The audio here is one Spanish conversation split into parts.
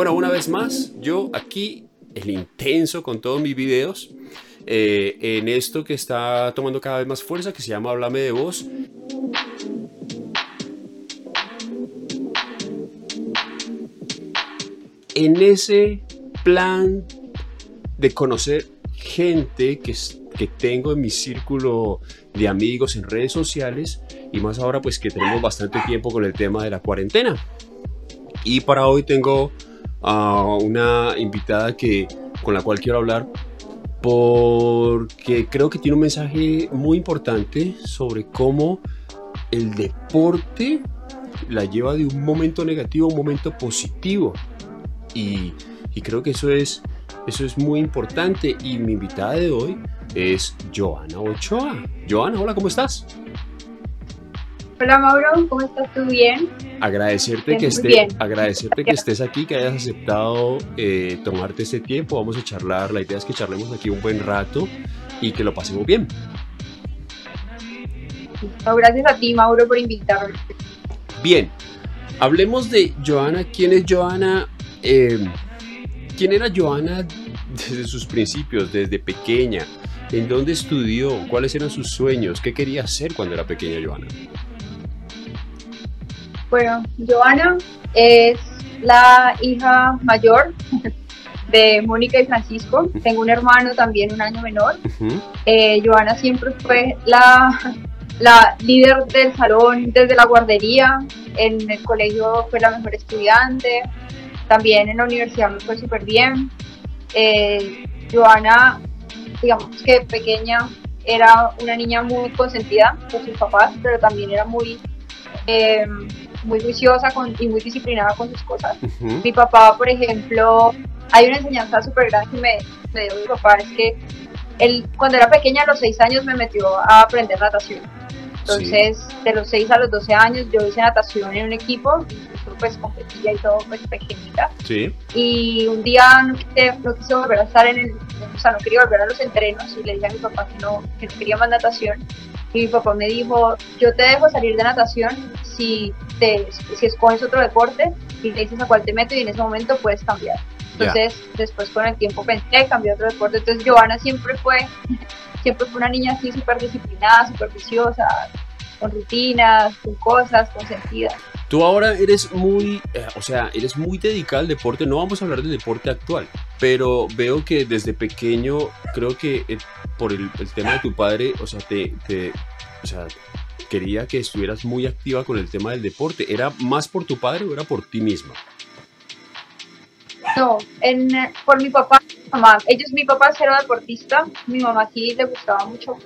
Bueno, una vez más, yo aquí, el intenso con todos mis videos, eh, en esto que está tomando cada vez más fuerza, que se llama Háblame de Voz. En ese plan de conocer gente que, que tengo en mi círculo de amigos en redes sociales y más ahora pues que tenemos bastante tiempo con el tema de la cuarentena. Y para hoy tengo a una invitada que, con la cual quiero hablar porque creo que tiene un mensaje muy importante sobre cómo el deporte la lleva de un momento negativo a un momento positivo. Y, y creo que eso es, eso es muy importante. Y mi invitada de hoy es Joana Ochoa. Joana, hola, ¿cómo estás? Hola Mauro, ¿cómo estás tú? ¿Bien? Agradecerte, que, esté, agradecerte que estés aquí, que hayas aceptado eh, tomarte este tiempo. Vamos a charlar, la idea es que charlemos aquí un buen rato y que lo pasemos bien. gracias a ti Mauro por invitarme. Bien, hablemos de Joana. ¿Quién es Joana? Eh, ¿Quién era Joana desde sus principios, desde pequeña? ¿En dónde estudió? ¿Cuáles eran sus sueños? ¿Qué quería hacer cuando era pequeña Joana? Bueno, Joana es la hija mayor de Mónica y Francisco. Tengo un hermano también un año menor. Eh, Joana siempre fue la, la líder del salón desde la guardería. En el colegio fue la mejor estudiante. También en la universidad me fue súper bien. Eh, Joana, digamos que pequeña, era una niña muy consentida por sus papás, pero también era muy eh, muy juiciosa con, y muy disciplinada con sus cosas. Mi papá, por ejemplo, hay una enseñanza súper grande que me, me, dio mi papá, es que él cuando era pequeña, a los 6 años, me metió a aprender natación. Entonces, de los 6 a los 12 años, yo hice natación en un equipo, pues competía y todo, pues pequeñita. Sí. Y un día no quise, no quise volver a estar en el, o sea, no quería volver a los entrenos y le dije a mi papá que no, que no quería más natación. Y mi papá me dijo, yo te dejo salir de natación si, te, si escoges otro deporte y le dices a cuál te meto y en ese momento puedes cambiar. Entonces, después con el tiempo pensé, cambié otro deporte. Entonces, Giovanna siempre fue, siempre fue una niña así súper disciplinada, súper viciosa, con rutinas, con cosas, con sentidas. Tú ahora eres muy, eh, o sea, eres muy dedicada al deporte. No vamos a hablar del deporte actual, pero veo que desde pequeño, creo que eh, por el, el, tema de tu padre, o sea, te, te, o sea, quería que estuvieras muy activa con el tema del deporte. ¿Era más por tu padre o era por ti misma? No, en, por mi papá mi mamá. Ellos, mi papá era deportista, mi mamá sí le gustaba mucho,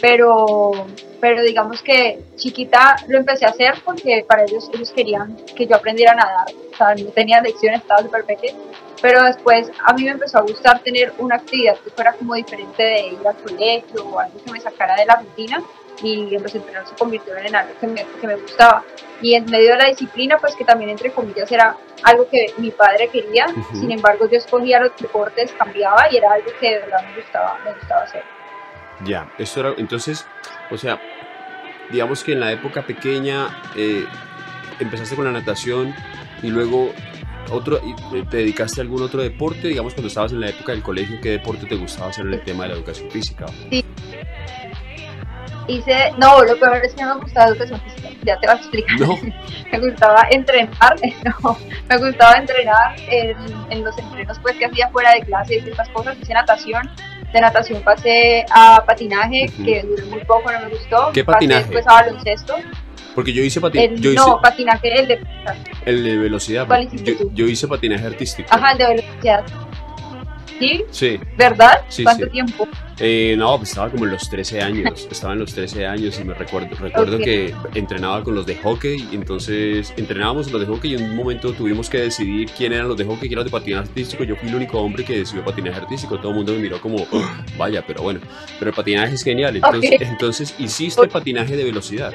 pero, pero digamos que chiquita lo empecé a hacer porque para ellos ellos querían que yo aprendiera a nadar. O sea, no tenía lecciones, estaba súper pequeña. Pero después a mí me empezó a gustar tener una actividad que fuera como diferente de ir al colegio o algo que me sacara de la rutina y los entrenos se convirtieron en algo que me, que me, gustaba. Y en medio de la disciplina, pues que también entre comillas era algo que mi padre quería, uh -huh. sin embargo yo escogía los deportes, cambiaba y era algo que de verdad me gustaba, me gustaba hacer. Ya, eso era, entonces, o sea, digamos que en la época pequeña eh, empezaste con la natación y luego otro, te dedicaste a algún otro deporte, digamos cuando estabas en la época del colegio, ¿qué deporte te gustaba hacer en el tema de la educación física? Sí, hice, no, lo peor es que no me gustaba educación física, ya te voy a explicar. No. me gustaba entrenar, no, me gustaba entrenar en, en, los entrenos pues que hacía fuera de clase y ciertas cosas, hice natación, de natación pasé a patinaje, uh -huh. que duró muy poco, no me gustó. ¿Qué patinaje? Pasé después a baloncesto. Porque yo hice patinaje. No, hice... patinaje, el de. El de velocidad. Yo, yo, hice patinaje artístico. Ajá, el de velocidad. ¿Sí? Sí. ¿Verdad? Sí, ¿Cuánto sí. tiempo? Eh, no, pues estaba como en los 13 años. estaba en los 13 años y me recuerdo, recuerdo okay. que entrenaba con los de hockey. Y entonces entrenábamos los de hockey y en un momento tuvimos que decidir quién eran los de hockey, quién era los de patinaje artístico. Yo fui el único hombre que decidió patinaje artístico. Todo el mundo me miró como, oh, vaya, pero bueno. Pero el patinaje es genial. Entonces, okay. entonces hiciste patinaje de velocidad.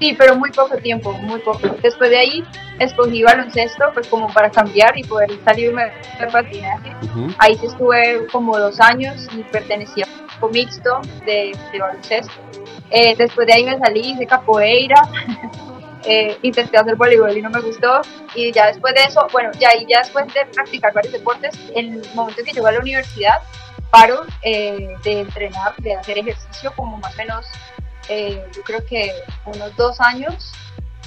Sí, pero muy poco tiempo, muy poco. Después de ahí escogí baloncesto, pues como para cambiar y poder salirme del patinaje. Uh -huh. Ahí sí estuve como dos años y pertenecía a un grupo mixto de, de baloncesto. Eh, después de ahí me salí, hice capoeira. eh, intenté hacer voleibol y no me gustó. Y ya después de eso, bueno, ya, y ya después de practicar varios deportes, en el momento en que llego a la universidad, paro eh, de entrenar, de hacer ejercicio como más o menos, eh, yo creo que unos dos años.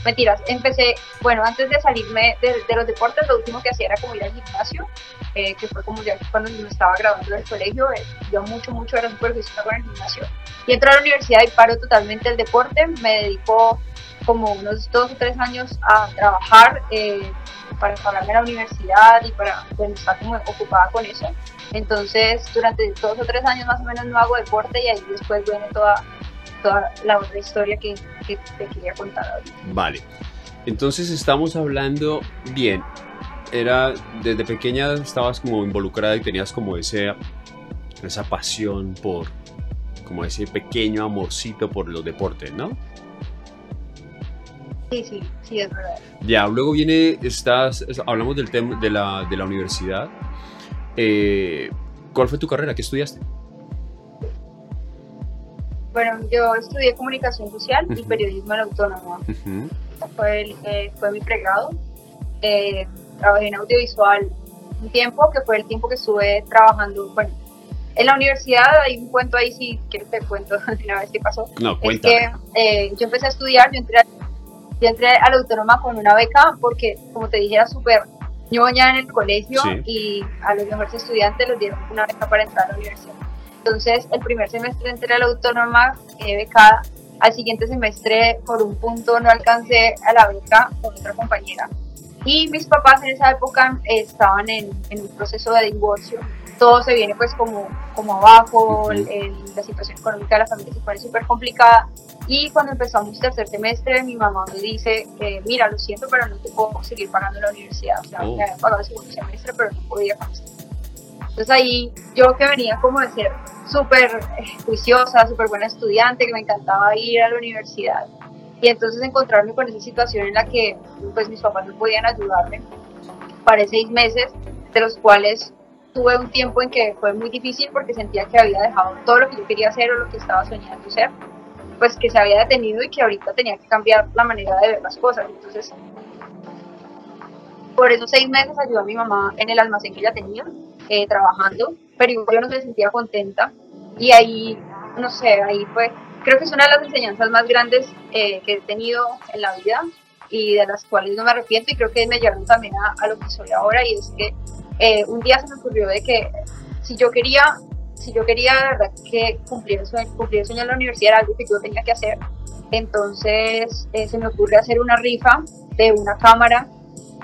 Mentiras, empecé, bueno, antes de salirme de, los deportes, lo último que hacía era como ir al gimnasio, que fue como ya cuando me estaba graduando del colegio, yo mucho, mucho era súper con el gimnasio. Y entro a la universidad y paro totalmente el deporte, me dedico como unos dos o tres años a trabajar eh, para pagarme la universidad y para estar como ocupada con eso. Entonces, durante dos o tres años más o menos no hago deporte y ahí después viene toda, toda la otra historia que, que te quería contar ahorita. Vale. Entonces estamos hablando bien. Era desde pequeña estabas como involucrada y tenías como ese esa pasión por como ese pequeño amorcito por los deportes, ¿no? Sí, sí, sí, es verdad. Ya, luego viene, estás, hablamos del tema de la, de la universidad. Eh, ¿Cuál fue tu carrera? ¿Qué estudiaste? Bueno, yo estudié comunicación social y periodismo en autónomo. fue, eh, fue mi pregrado. Eh, trabajé en audiovisual un tiempo, que fue el tiempo que estuve trabajando, bueno, en la universidad hay un cuento ahí, si quieres te cuento una vez que pasó. No, cuenta. Es que yo empecé a estudiar, yo entré yo entré a la autónoma con una beca porque, como te dije, era súper ñoña en el colegio y a los mejores estudiantes les dieron una beca para entrar a la universidad. Entonces, el primer semestre entré a la autónoma eh, becada. Al siguiente semestre, por un punto, no alcancé a la beca con otra compañera. Y mis papás en esa época estaban en, en un proceso de divorcio. Todo se viene pues como, como abajo, la situación económica de la familia se pone súper complicada y cuando empezamos tercer semestre, mi mamá me dice, eh, mira, lo siento, pero no te puedo seguir pagando la universidad. O sea, oh. me había pagado el segundo semestre, pero no podía más. Entonces ahí yo que venía como de ser súper eh, juiciosa, súper buena estudiante, que me encantaba ir a la universidad. Y entonces encontrarme con esa situación en la que pues mis papás no podían ayudarme para seis meses, de los cuales tuve un tiempo en que fue muy difícil porque sentía que había dejado todo lo que yo quería hacer o lo que estaba soñando ser pues que se había detenido y que ahorita tenía que cambiar la manera de ver las cosas. Entonces, por esos seis meses ayudó a mi mamá en el almacén que ella tenía, eh, trabajando, pero yo no se sentía contenta. Y ahí, no sé, ahí fue, creo que es una de las enseñanzas más grandes eh, que he tenido en la vida y de las cuales no me arrepiento y creo que me llevaron también a, lo que soy ahora y es que eh, un día se me ocurrió de que si yo quería si yo quería verdad que cumplir el, sueño, cumplir el sueño en la universidad algo que yo tenía que hacer, entonces se me ocurre hacer una rifa de una cámara,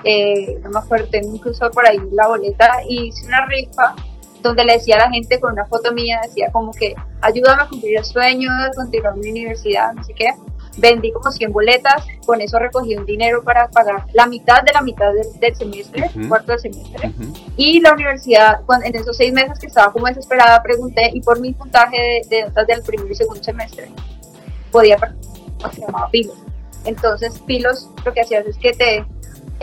eh, no me acuerdo, tengo incluso por ahí la boleta, y hice una rifa donde le decía a la gente con una foto mía, decía como que ayúdame a cumplir el sueño de continuar mi universidad, no sé qué vendí como 100 boletas, con eso recogí un dinero para pagar la mitad de la mitad del, semestre, cuarto del semestre. Y la universidad, en esos seis meses que estaba como desesperada, pregunté y por mi puntaje de, notas del primer y segundo semestre podía se llamaba Pilos. Entonces Pilos lo que hacías es que te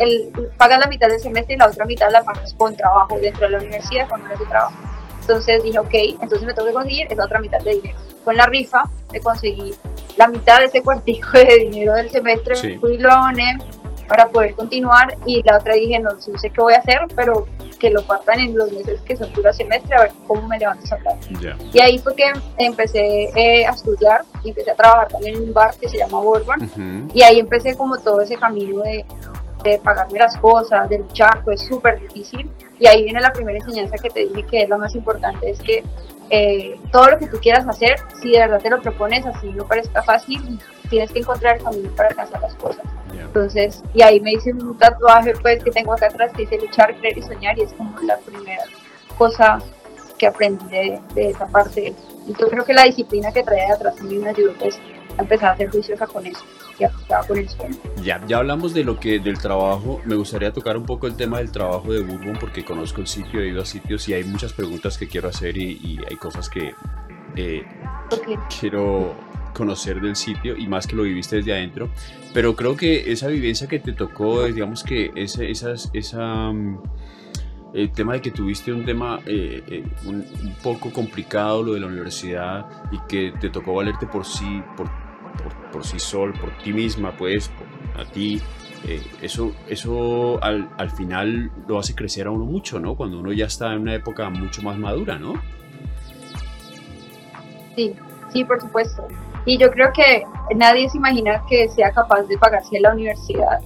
el, pagas la mitad del semestre y la otra mitad la pagas con trabajo dentro de la universidad, con horas de trabajo. Entonces dije, ok, entonces me tengo que conseguir esa otra mitad de dinero. Con la rifa me conseguí la mitad de ese cuartico de dinero del semestre, fui lo para poder continuar y la otra dije, no, sé qué voy a hacer, pero que lo partan en los meses que son puro semestre, a ver cómo me levanto esa plata. Y ahí fue que empecé eh, a estudiar y empecé a trabajar también en un bar que se llama Bourbon. Y ahí empecé como todo ese camino de, de pagarme las cosas, de luchar, fue súper difícil. Y ahí viene la primera enseñanza que te dije que es la más importante, es que eh, todo lo que tú quieras hacer, si de verdad te lo propones, así no parezca fácil, tienes que encontrar el camino para alcanzar las cosas. Entonces, y ahí me hice un tatuaje pues que tengo acá atrás que dice luchar, creer y soñar y es como la primera cosa que aprendí de, esa parte. Y yo creo que la disciplina que trae de atrás también me ayudó pues a empezar a ser juiciosa con eso. Ya, ya hablamos de lo que del trabajo. Me gustaría tocar un poco el tema del trabajo de Bourbon porque conozco el sitio, he ido a sitios y hay muchas preguntas que quiero hacer y, hay cosas que eh, quiero conocer del sitio y más que lo viviste desde adentro. Pero creo que esa vivencia que te tocó, digamos que esas, esa, mm, el tema de que tuviste un tema eh, eh, un, un, poco complicado, lo de la universidad, y que te tocó valerte por sí, por por, sí sol, por ti misma, pues, a ti, eh, eso, eso al, al, final lo hace crecer a uno mucho, ¿no? Cuando uno ya está en una época mucho más madura, ¿no? Sí, sí, por supuesto. Y yo creo que nadie se imagina que sea capaz de pagarse la universidad.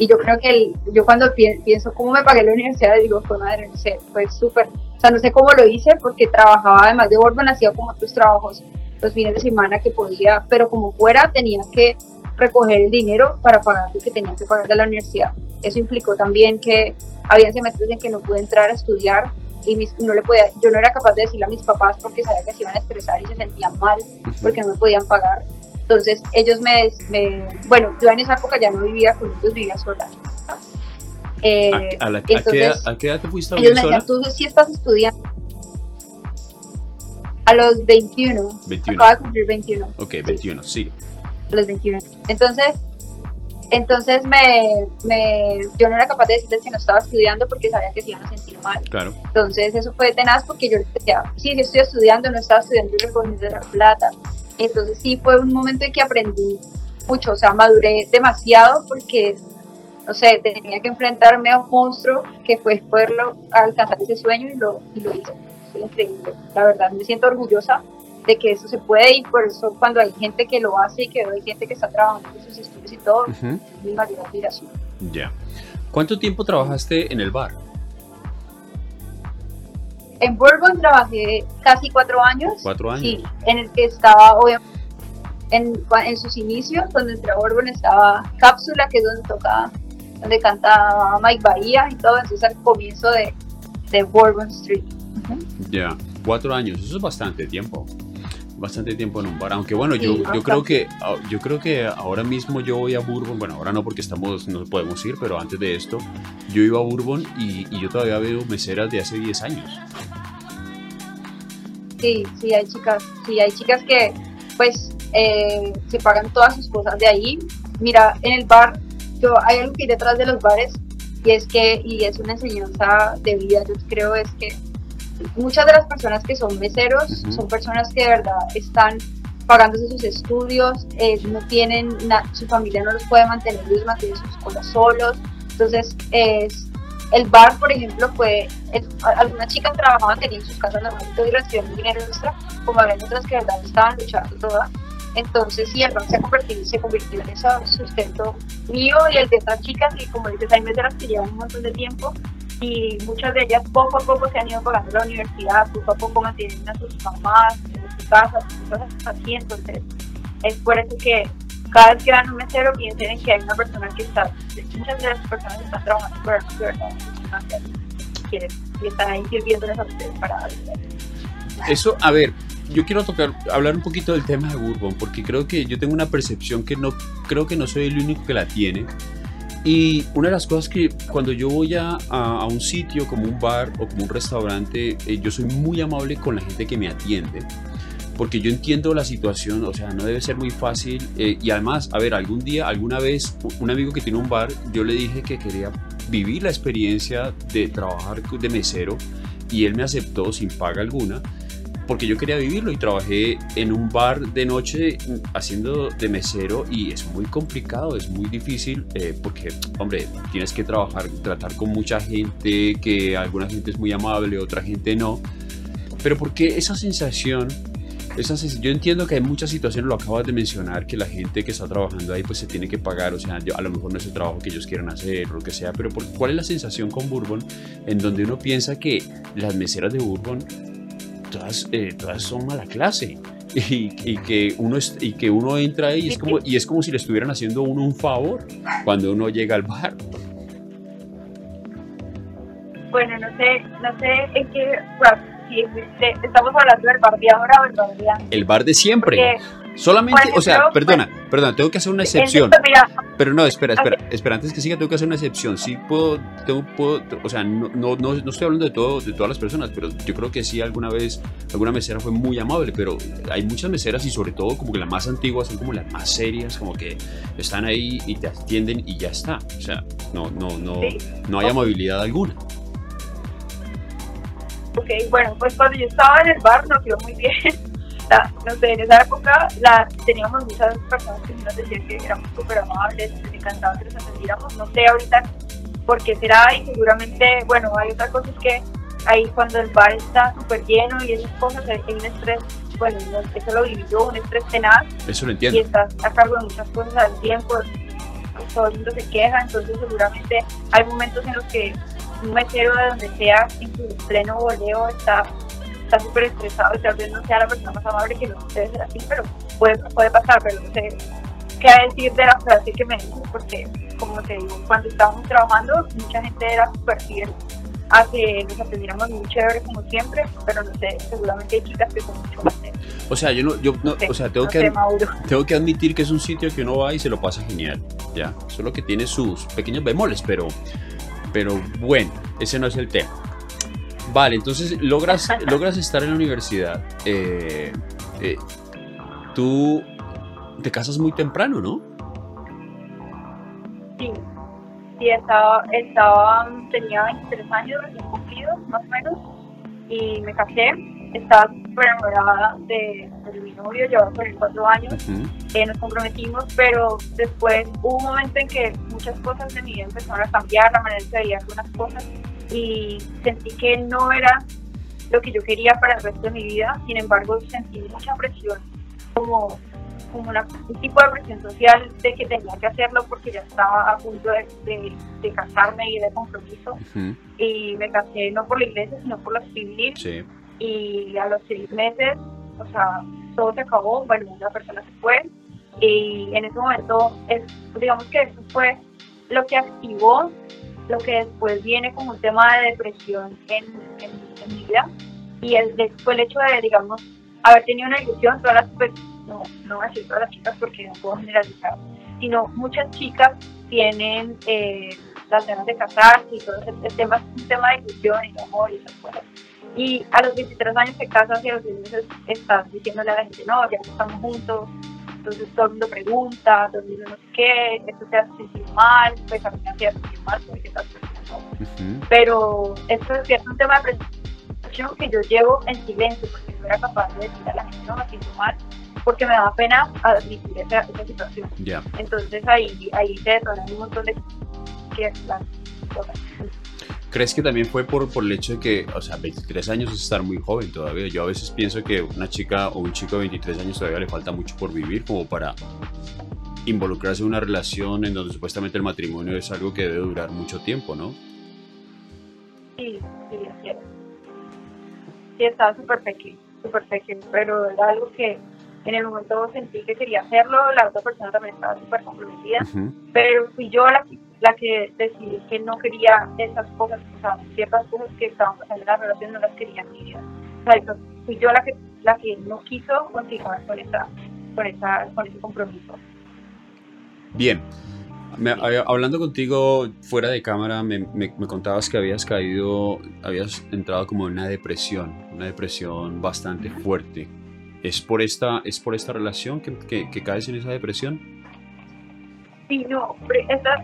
Y yo creo que yo cuando pienso cómo me pagué la universidad, digo, fue madre, no sé, fue súper. O sea, no sé cómo lo hice porque trabajaba además de Bourbon, hacía como otros trabajos los fines de semana que podía, pero como fuera tenía que recoger el dinero para pagar lo que tenía que pagar de la universidad. Eso implicó también que había semestres en que no pude entrar a estudiar y no le podía, yo no era capaz de decirle a mis papás porque sabía que se iban a estresar y se sentían mal porque no me podían pagar. Entonces ellos me, bueno, yo en esa época ya no vivía con ellos, vivía sola. Eh, ¿A, qué, edad te fuiste a vivir ellos me decían, tú sí estás estudiando. A los 21. 21. Acaba de cumplir 21. Ok, 21, sí. A los 21. Entonces, entonces me, me, yo no era capaz de decirles que no estaba estudiando porque sabía que se iban a sentir mal. Claro. Entonces eso fue tenaz porque yo decía, sí, sí estoy estudiando, no estaba estudiando y recogiendo la plata. Entonces sí fue un momento en que aprendí mucho, o sea, maduré demasiado porque, no sé, tenía que enfrentarme a un monstruo que fue poderlo alcanzar ese sueño y lo, y lo hice. Fue increíble, la verdad, me siento orgullosa de que eso se puede y por eso cuando hay gente que lo hace y que hay gente que está trabajando en sus estudios y todo, es mi mayor admiración. Ya. ¿Cuánto tiempo trabajaste en el bar? En Bourbon trabajé casi cuatro años. ¿Cuatro años? Sí, en el que estaba, obviamente, en, en sus inicios, donde entré a Bourbon estaba Cápsula, que es donde tocaba, donde cantaba Mike Bahía y todo, entonces al comienzo de, de Bourbon Street. Ya, cuatro años, eso es bastante tiempo bastante tiempo en un bar. Aunque bueno, yo, yo creo que ah, yo creo que ahora mismo yo voy a Bourbon. Bueno, ahora no porque estamos no podemos ir, pero antes de esto yo iba a Bourbon y, y yo todavía veo meseras de hace 10 años. Sí, sí hay chicas, sí hay chicas que pues eh, se pagan todas sus cosas de ahí. Mira, en el bar, yo hay algo que hay detrás de los bares y es que y es una enseñanza de vida. Yo creo es que muchas de las personas que son meseros son personas que de verdad están pagándose sus estudios, eh, no tienen, su familia no los puede mantener, ellos mantienen sus cosas solos. Entonces, es, el bar, por ejemplo, fue, algunas chicas trabajaban, tenían sus casas normalmente y recibían dinero extra, como había otras que de verdad estaban luchando todas. Entonces, sí, el bar se, convertido, se convirtió en ese sustento mío y el de otras chicas, y como dices, hay meseras que llevan un montón de tiempo y muchas de ellas poco a poco se han ido pagando la universidad, poco a poco mantienen a sus mamás, en sus casas, cosas así, entonces es por eso que cada vez que van a un mesero piensen en que hay una persona que está, muchas de las personas están trabajando por el verdad, y están ahí sirviéndoles a ustedes para Eso, a ver, yo quiero tocar, hablar un poquito del tema de Bourbon, porque creo que yo tengo una percepción que no, creo que no soy el único que la tiene, y una de las cosas que cuando yo voy a, un sitio como un bar o como un restaurante, eh, yo soy muy amable con la gente que me atiende. Porque yo entiendo la situación, o sea, no debe ser muy fácil. Eh, y además, a ver, algún día, alguna vez, un amigo que tiene un bar, yo le dije que quería vivir la experiencia de trabajar de mesero y él me aceptó sin paga alguna porque yo quería vivirlo y trabajé en un bar de noche haciendo de mesero y es muy complicado, es muy difícil eh, porque, hombre, tienes que trabajar, tratar con mucha gente, que alguna gente es muy amable, otra gente no. Pero porque esa sensación, yo entiendo que hay muchas situaciones, lo acabas de mencionar, que la gente que está trabajando ahí pues se tiene que pagar, o sea, a lo mejor no es el trabajo que ellos quieran hacer lo que sea, pero ¿cuál es la sensación con Bourbon en donde uno piensa que las meseras de Bourbon todas, eh, todas son mala clase. Y, y, que uno y que uno entra ahí y es como y es como si le estuvieran haciendo uno un favor cuando uno llega al bar. Bueno no sé no sé en qué si estamos hablando del bar de ahora o el bar de antes. El bar de siempre Solamente, o sea, perdona, perdona, tengo que hacer una excepción. Pero no, espera, espera, espera, antes que siga tengo que hacer una excepción. Sí puedo, tengo, puedo, o sea, no, no, no, estoy hablando de todo, de todas las personas, pero yo creo que sí alguna vez, alguna mesera fue muy amable, pero hay muchas meseras y sobre todo como que las más antiguas son como las más serias, como que están ahí y te atienden y ya está. O sea, no, no, no, no hay amabilidad alguna. Ok, bueno, pues cuando yo estaba en el bar nos iba muy bien no sé, en esa época la, teníamos muchas personas que nos decían que éramos súper amables, encantaba que los atendiéramos. No sé ahorita por qué será y seguramente, bueno, hay otras cosas que ahí cuando el bar está súper lleno y esas cosas, hay un estrés, bueno, eso lo viví yo, un estrés tenaz. Eso lo entiendo. Y estás a cargo de muchas cosas al tiempo, todo el mundo se queja, entonces seguramente hay momentos en los que un mesero de donde sea, en su pleno voleo, está está súper estresado y tal vez no sea la persona más amable que no debe ser así, pero puede, puede pasar, pero no sé qué decir de la frase que me dijo, porque como te digo, cuando estábamos trabajando, mucha gente era súper fiel a que nos atendiéramos muy chévere como siempre, pero no sé, seguramente hay chicas que son mucho más o sea, yo no, yo no, o sea, tengo, que, tengo que admitir que es un sitio que uno va y se lo pasa genial, ya, solo que tiene sus pequeños bemoles, pero, pero bueno, ese no es el tema. Vale, entonces logras, logras estar en la universidad. Eh, eh, tú te casas muy temprano, ¿no? Sí, sí, estaba, estaba tenía 23 años recién cumplidos, más o menos, y me casé. Estaba súper enamorada de, mi novio, llevaba por cuatro años, eh, nos comprometimos, pero después hubo un momento en que muchas cosas de mi vida empezaron a cambiar, la manera en que veía algunas cosas, y sentí que no era lo que yo quería para el resto de mi vida, sin embargo sentí mucha presión, como, como un tipo de presión social de que tenía que hacerlo porque ya estaba a punto de, de, casarme y de compromiso. Y me casé no por la iglesia, sino por la civil. Y a los seis meses, o sea, todo se acabó, bueno, una persona se fue. Y en ese momento, es, digamos que eso fue lo que activó lo que después viene como un tema de depresión en, mi vida y el, después el hecho de, digamos, haber tenido una ilusión, todas las, pues, no, no voy a decir todas las chicas porque no puedo generalizar, sino muchas chicas tienen eh, las ganas de casarse y todo ese tema, un tema de ilusión y de amor y esas cosas. Y a los 23 años se casan y a los 10 meses estás diciéndole a la gente, no, ya estamos juntos, entonces todo el mundo pregunta, todo el mundo no sé qué, esto te hace sentir mal, pues a mí me hacía sentir mal porque estás uh Pero esto es cierto, un tema de presión que yo llevo en silencio porque no era capaz de decir a la gente no me siento mal porque me da pena admitir esa, esa situación. Entonces ahí, ahí se detonan un montón de cosas. ¿Crees que también fue por, por el hecho de que, o sea, 23 años es estar muy joven todavía? Yo a veces pienso que una chica o un chico de 23 años todavía le falta mucho por vivir como para involucrarse en una relación en donde supuestamente el matrimonio es algo que debe durar mucho tiempo, ¿no? Sí, sí, es Sí, estaba súper pequeño, súper pequeño, pero era algo que en el momento sentí que quería hacerlo, la otra persona también estaba súper comprometida, pero fui yo la que la que decidí que no quería esas cosas, o sea, ciertas cosas que estaban en la relación no las quería en mi vida. O sea, fui yo la que, la que no quiso continuar con, esa, con, esa, con ese compromiso. Bien. hablando contigo fuera de cámara, me, me, contabas que habías caído, habías entrado como en una depresión, una depresión bastante fuerte. ¿Es por esta, es por esta relación que, que, que caes en esa depresión? Sí, no,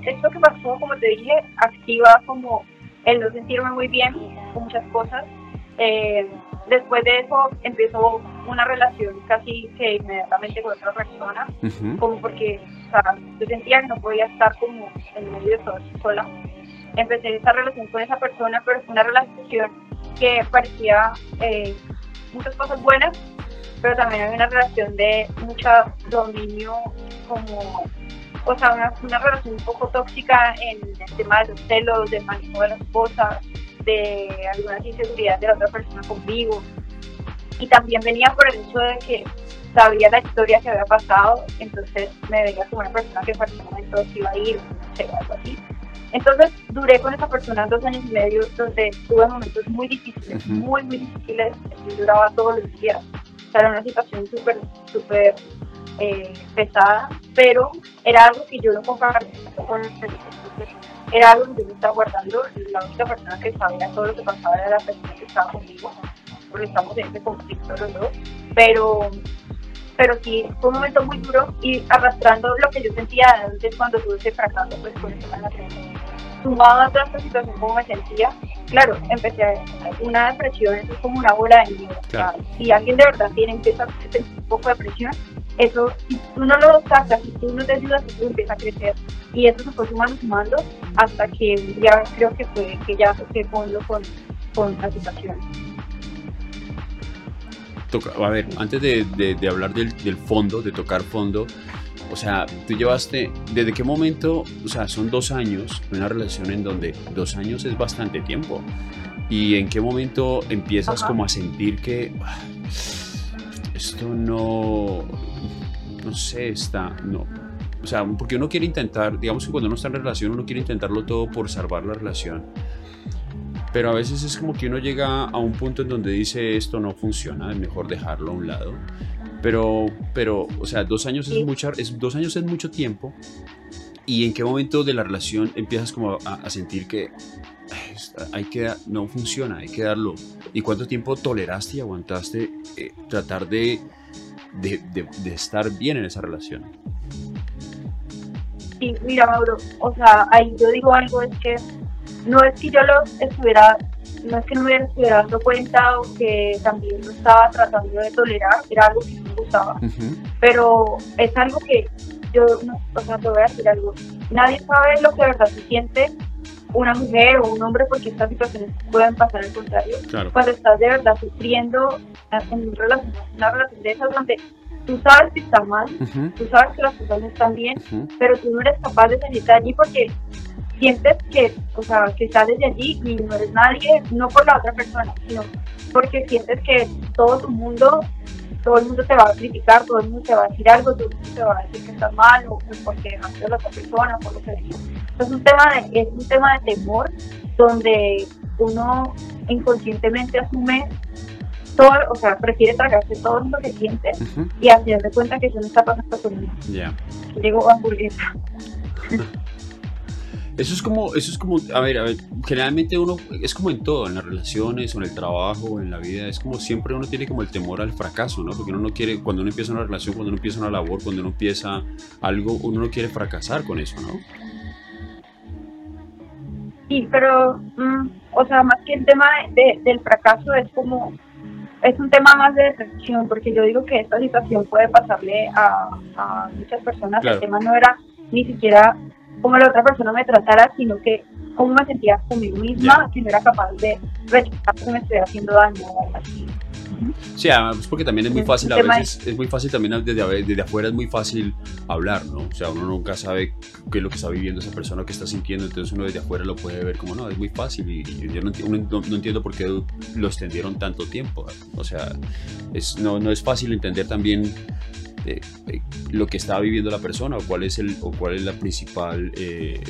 esto que pasó, como te dije, activa como el no sentirme muy bien con muchas cosas. Eh, después de eso empezó una relación casi que inmediatamente con otra persona, como porque o sea, yo sentía que no podía estar como en medio de todo sola. Empecé esa relación con esa persona, pero fue una relación que parecía eh, muchas cosas buenas, pero también había una relación de mucho dominio como o sea, una, una, relación un poco tóxica en el tema de los celos, del manejo de la esposa, de algunas inseguridades de la otra persona conmigo. Y también venía por el hecho de que sabía la historia que había pasado, entonces me veía como una persona que en cualquier momento se iba a ir, no sé, algo así. Entonces duré con esa persona dos años y medio donde tuve momentos muy difíciles, muy, muy difíciles, y duraba todos los días. O sea, era una situación súper, súper eh, pesada, pero era algo que yo no compartía con el era algo que yo me estaba guardando y la única persona que sabía todo lo que pasaba era la persona que estaba conmigo, porque estamos en ese conflicto los dos, pero pero sí fue un momento muy duro y arrastrando lo que yo sentía antes cuando tuve ese fracaso pues con esa sumado a toda esta situación como me sentía claro empecé a una depresión es como una bola de nieve. Si alguien de verdad tiene empieza a sentir un poco de presión eso, si tú no lo sacas, si tú no te ayudas, eso empieza a crecer. Y eso se fue sumando, sumando, hasta que ya creo que fue que ya se fondo con, con la situación. a ver, antes de, de, hablar del, del, fondo, de tocar fondo, o sea, tú llevaste, ¿desde qué momento? O sea, son dos años, una relación en donde dos años es bastante tiempo. ¿Y en qué momento empiezas como a sentir que ah, esto no, no sé, está, no. O sea, porque uno quiere intentar, digamos que cuando uno está en relación, uno quiere intentarlo todo por salvar la relación. Pero a veces es como que uno llega a un punto en donde dice esto no funciona, es mejor dejarlo a un lado. Pero, pero, o sea, dos años es, mucha, es, dos años es mucho tiempo. ¿Y en qué momento de la relación empiezas como a, sentir que hay que no funciona, hay que darlo? ¿Y cuánto tiempo toleraste y aguantaste eh, tratar de, de, de, estar bien en esa relación? Sí, mira, Mauro, o sea, ahí yo digo algo, es que no es que yo lo estuviera no es que no me estuviera dando cuenta o que también lo estaba tratando de tolerar, era algo que me gustaba. Pero es algo que yo, o sea, te voy a decir algo, nadie sabe lo que de verdad se siente una mujer o un hombre porque estas situaciones pueden pasar al contrario. Cuando estás de verdad sufriendo en una relación, una relación de esas donde tú sabes que está mal, tú sabes que las cosas no están bien, pero tú no eres capaz de salir de allí porque sientes que, o sea, que estás desde allí y no eres nadie, no por la otra persona, sino porque sientes que todo tu mundo, todo el mundo te va a criticar, todo el mundo te va a decir algo, todo el mundo te va a decir que estás mal o porque dejaste a la otra persona, por lo que sea. Es un tema de, es un tema de temor donde uno inconscientemente asume todo, o sea, prefiere tragarse todo lo que siente y hacer de cuenta que eso no está pasando mí. Ya. Llegó hamburguesa. Eso es como, eso es como, a ver, a ver, generalmente uno, es como en todo, en las relaciones, o en el trabajo, en la vida, es como siempre uno tiene como el temor al fracaso, ¿no? Porque uno no quiere, cuando uno empieza una relación, cuando uno empieza una labor, cuando uno empieza algo, uno no quiere fracasar con eso, ¿no? Sí, pero, mm, o sea, más que el tema de, del fracaso es como, es un tema más de decepción, porque yo digo que esta situación puede pasarle a, a muchas personas, el tema no era ni siquiera como la otra persona me tratara, sino que cómo me sentía conmigo misma, que no era capaz de rechazar que me estuviera haciendo daño o algo así. Sí, además porque también es muy fácil a veces, es muy fácil también desde, desde afuera es muy fácil hablar, ¿no? O sea, uno nunca sabe qué es lo que está viviendo esa persona, qué está sintiendo, entonces uno desde afuera lo puede ver como, no, es muy fácil y, yo no, no, entiendo por qué lo extendieron tanto tiempo, o sea, es, no, no es fácil entender también lo que está viviendo la persona o cuál es, el, o cuál es la principal eh,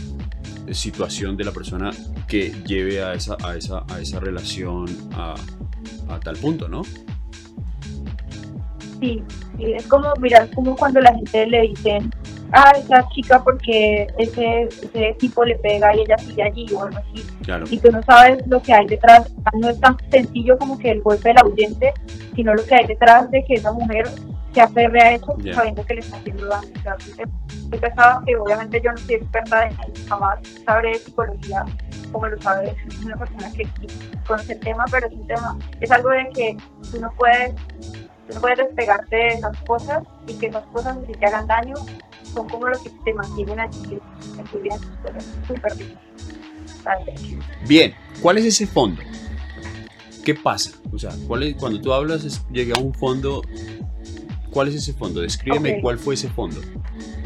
situación de la persona que lleve a esa, a esa, a esa relación a, a tal punto, ¿no? Sí, es como, mira, es como cuando la gente le dicen, ah, esa chica porque ese, ese tipo le pega y ella sigue allí o algo así. Y tú no sabes lo que hay detrás, no es tan sencillo como que el golpe del audiente, sino lo que hay detrás de que esa mujer se aferre a eso sabiendo que le está haciendo daño. He pensado que obviamente yo no soy experta en jamás sabré de psicología como lo sabes una persona que conoce el tema, pero es un tema, es algo de que tú no puedes, tú no puedes despegarte de esas cosas y que esas cosas si te hagan daño son como lo que te mantienen allí tu vida, súper. Bien, ¿cuál es ese fondo? ¿Qué pasa? O sea, ¿cuál es, cuando tú hablas, llega a un fondo ¿Cuál es ese fondo? Descríbeme cuál fue ese fondo.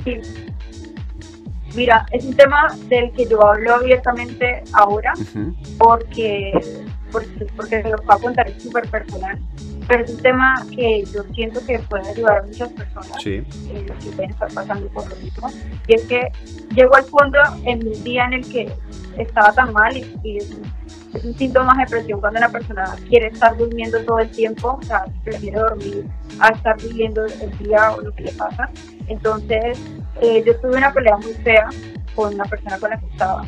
Sí. Mira, es un tema del que yo hablo abiertamente ahora porque, porque, porque se lo puedo contar, es súper personal, pero es un tema que yo siento que puede ayudar a muchas personas sí. eh, que pueden estar pasando por lo mismo. Y es que llegó al fondo en un día en el que estaba tan mal y, y es es un síntoma de depresión cuando una persona quiere estar durmiendo todo el tiempo, o sea, prefiere dormir a estar viviendo el día o lo que le pasa. Entonces, eh, yo tuve una pelea muy fea con una persona con la que estaba.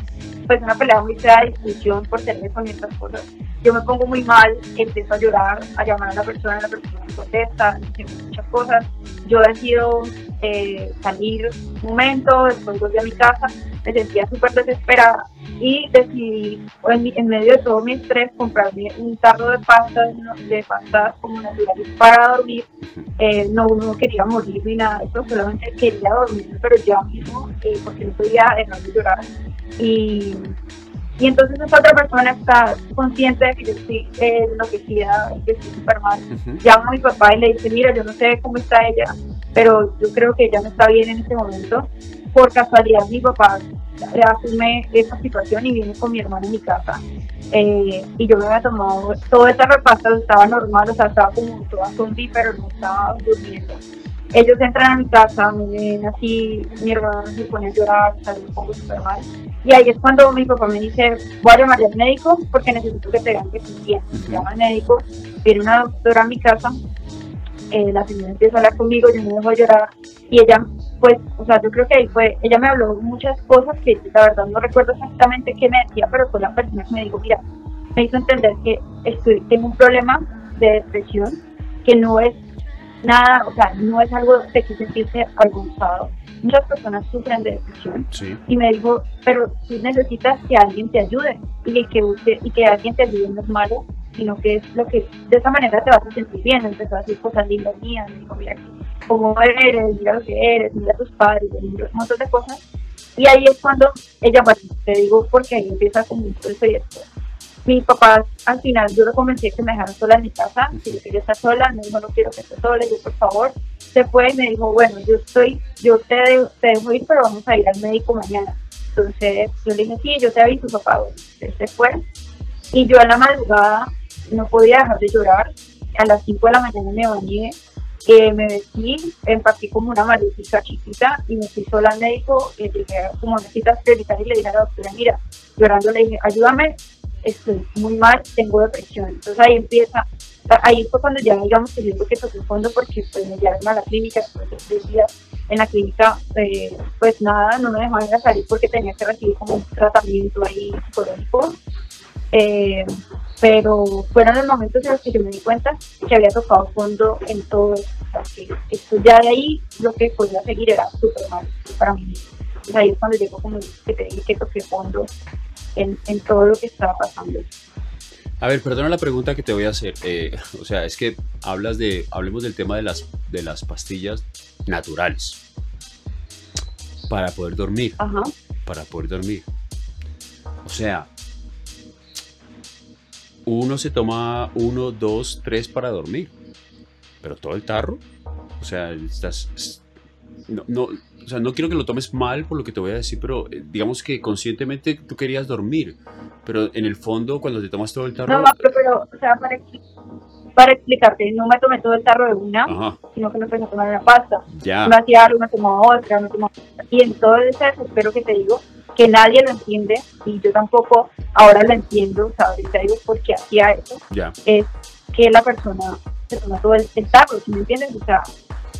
pues una pelea muy fea de discusión por teléfono y estas cosas. Yo me pongo muy mal, empiezo a llorar, a llamar a la persona, la persona me contesta, muchas cosas. Yo decido eh, salir un momento, después volví a mi casa, me sentía súper desesperada y decidí en, medio de todo mi estrés comprarme un tarro de pasta, de pasta como naturales para dormir. Eh, no, no quería morir ni nada de eso, solamente quería dormir, pero ya mismo, eh, porque no podía dejar de llorar. Y, y entonces esa otra persona está consciente de que yo estoy eh, enloquecida, que estoy súper mal. Llama a mi papá y le dice, mira, yo no sé cómo está ella, pero yo creo que ella no está bien en este momento. Por casualidad mi papá asume esa situación y viene con mi hermano en mi casa. Eh, y yo me había tomado toda esta repasta, estaba normal, o sea, estaba como toda zombie, pero no estaba durmiendo. Ellos entran a mi casa, me ven así, mi hermano se pone a llorar, o sea, me pongo súper mal. Y ahí es cuando mi papá me dice, voy a llamar al médico porque necesito que te vean que estoy bien. Llama al médico, viene una doctora a mi casa, eh, la señora empieza a hablar conmigo, yo me dejo llorar y ella pues, o sea, yo creo que ahí fue, ella me habló muchas cosas que la verdad no recuerdo exactamente qué me decía, pero fue la persona que me dijo, mira, me hizo entender que estoy, tengo un problema de depresión, que no es nada, o sea, no es algo de que sentirse avergonzado. Muchas personas sufren de depresión y me dijo, pero tú necesitas que alguien te ayude y que, y que alguien te ayude no es malo, sino que es lo que de esa manera te vas a sentir bien. Empezó a decir cosas lindas mías, me dijo, mira, cómo eres, mira lo que eres, mira a tus padres, un montón de cosas. Y ahí es cuando ella, bueno, te digo porque ahí empieza como un proyecto. Mi papá, al final, yo lo convencí que me dejaran sola en mi casa, si yo quería estar sola, me dijo, no quiero que estés sola, yo, por favor, se fue y me dijo, bueno, yo estoy, yo te, te dejo ir, pero vamos a ir al médico mañana. Entonces, yo le dije, sí, yo te aviso, papá, bueno, se fue. Y yo a la madrugada no podía dejar de llorar. A las 5 de la mañana me bañé, eh, me vestí, empaqué como una maletita chiquita y me fui sola al médico y le dije, como necesitas priorizar y le dije a la doctora, mira, llorando le dije, ayúdame, estoy muy mal, tengo depresión. Entonces ahí empieza, ahí fue cuando ya digamos que yo que toqué fondo porque pues me llevaron a la clínica después de tres días en la clínica, eh, pues nada, no me dejaron salir porque tenía que recibir como un tratamiento ahí psicológico. Eh, pero fueron los momentos en los que yo me di cuenta que había tocado fondo en todo esto. esto ya de ahí lo que podía seguir era súper mal para mí. Entonces ahí es cuando llegó como que te dije que toqué fondo en, en todo lo que estaba pasando. A ver, perdona la pregunta que te voy a hacer. Eh, o sea, es que hablas de, hablemos del tema de las, de las pastillas naturales para poder dormir. Ajá. Para poder dormir. O sea, uno se toma uno, dos, tres para dormir. Pero todo el tarro, o sea, estás... No, no, o sea, no quiero que lo tomes mal por lo que te voy a decir, pero eh, digamos que conscientemente tú querías dormir, pero en el fondo cuando te tomas todo el tarro... No, pero, o sea, para, explicarte, no me tomé todo el tarro de una, sino que me empecé a tomar una pasta. Ya. Me hacía algo, me tomaba otra, me tomaba Y en todo ese desespero que te digo, que nadie lo entiende y yo tampoco ahora lo entiendo, o sea, ahorita digo por qué hacía eso, es que la persona se toma todo el, tarro, ¿sí me entiendes? O sea,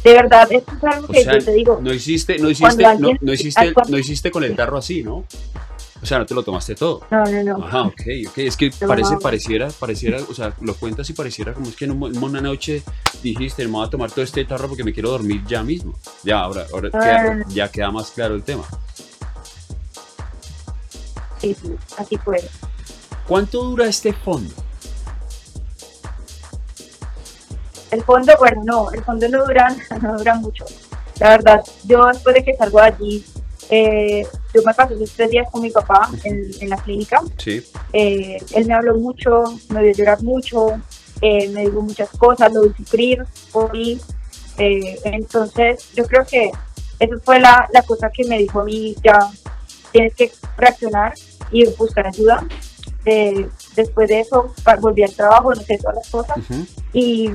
de verdad, esto es algo que yo te digo. No hiciste, no hiciste, no, hiciste, no hiciste con el tarro así, ¿no? O sea, no te lo tomaste todo. No, no, no. Ajá, ok, ok. Es que parece, pareciera, pareciera, o sea, lo cuentas y pareciera como es que en una noche dijiste, me voy a tomar todo este tarro porque me quiero dormir ya mismo. Ya, ahora, ahora ya queda más claro el tema así fue. ¿Cuánto dura este fondo? El fondo, bueno, no, el fondo no dura, no dura mucho. La verdad, yo después de que salgo de allí, eh, yo me pasé esos tres días con mi papá en, la clínica. Sí. Eh, él me habló mucho, me vio llorar mucho, eh, me dijo muchas cosas, lo vi sufrir por mí. entonces, yo creo que eso fue la, la cosa que me dijo a mí, ya tienes que reaccionar y buscar ayuda. después de eso volví al trabajo, no sé, todas las cosas. y,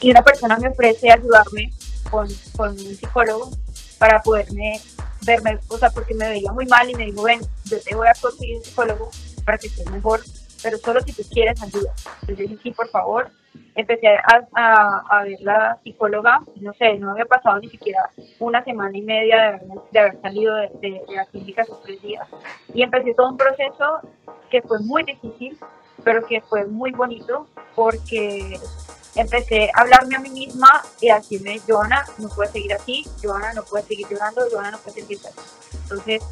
y, una persona me ofrece ayudarme con, con, un psicólogo para poderme verme, o sea, porque me veía muy mal y me dijo, ven, yo te voy a conseguir un psicólogo para que estés mejor. Pero solo si tú quieres ayuda. Entonces dije, sí, por favor. Empecé a, a, ver la psicóloga, no sé, no había pasado ni siquiera una semana y media de haber, de haber salido de, de, la clínica esos tres días. Y empecé todo un proceso que fue muy difícil, pero que fue muy bonito porque empecé a hablarme a mí misma y a decirme, Joana, no puedes seguir así, Joana, no puedes seguir llorando, Joana, no puedes seguir así. Entonces,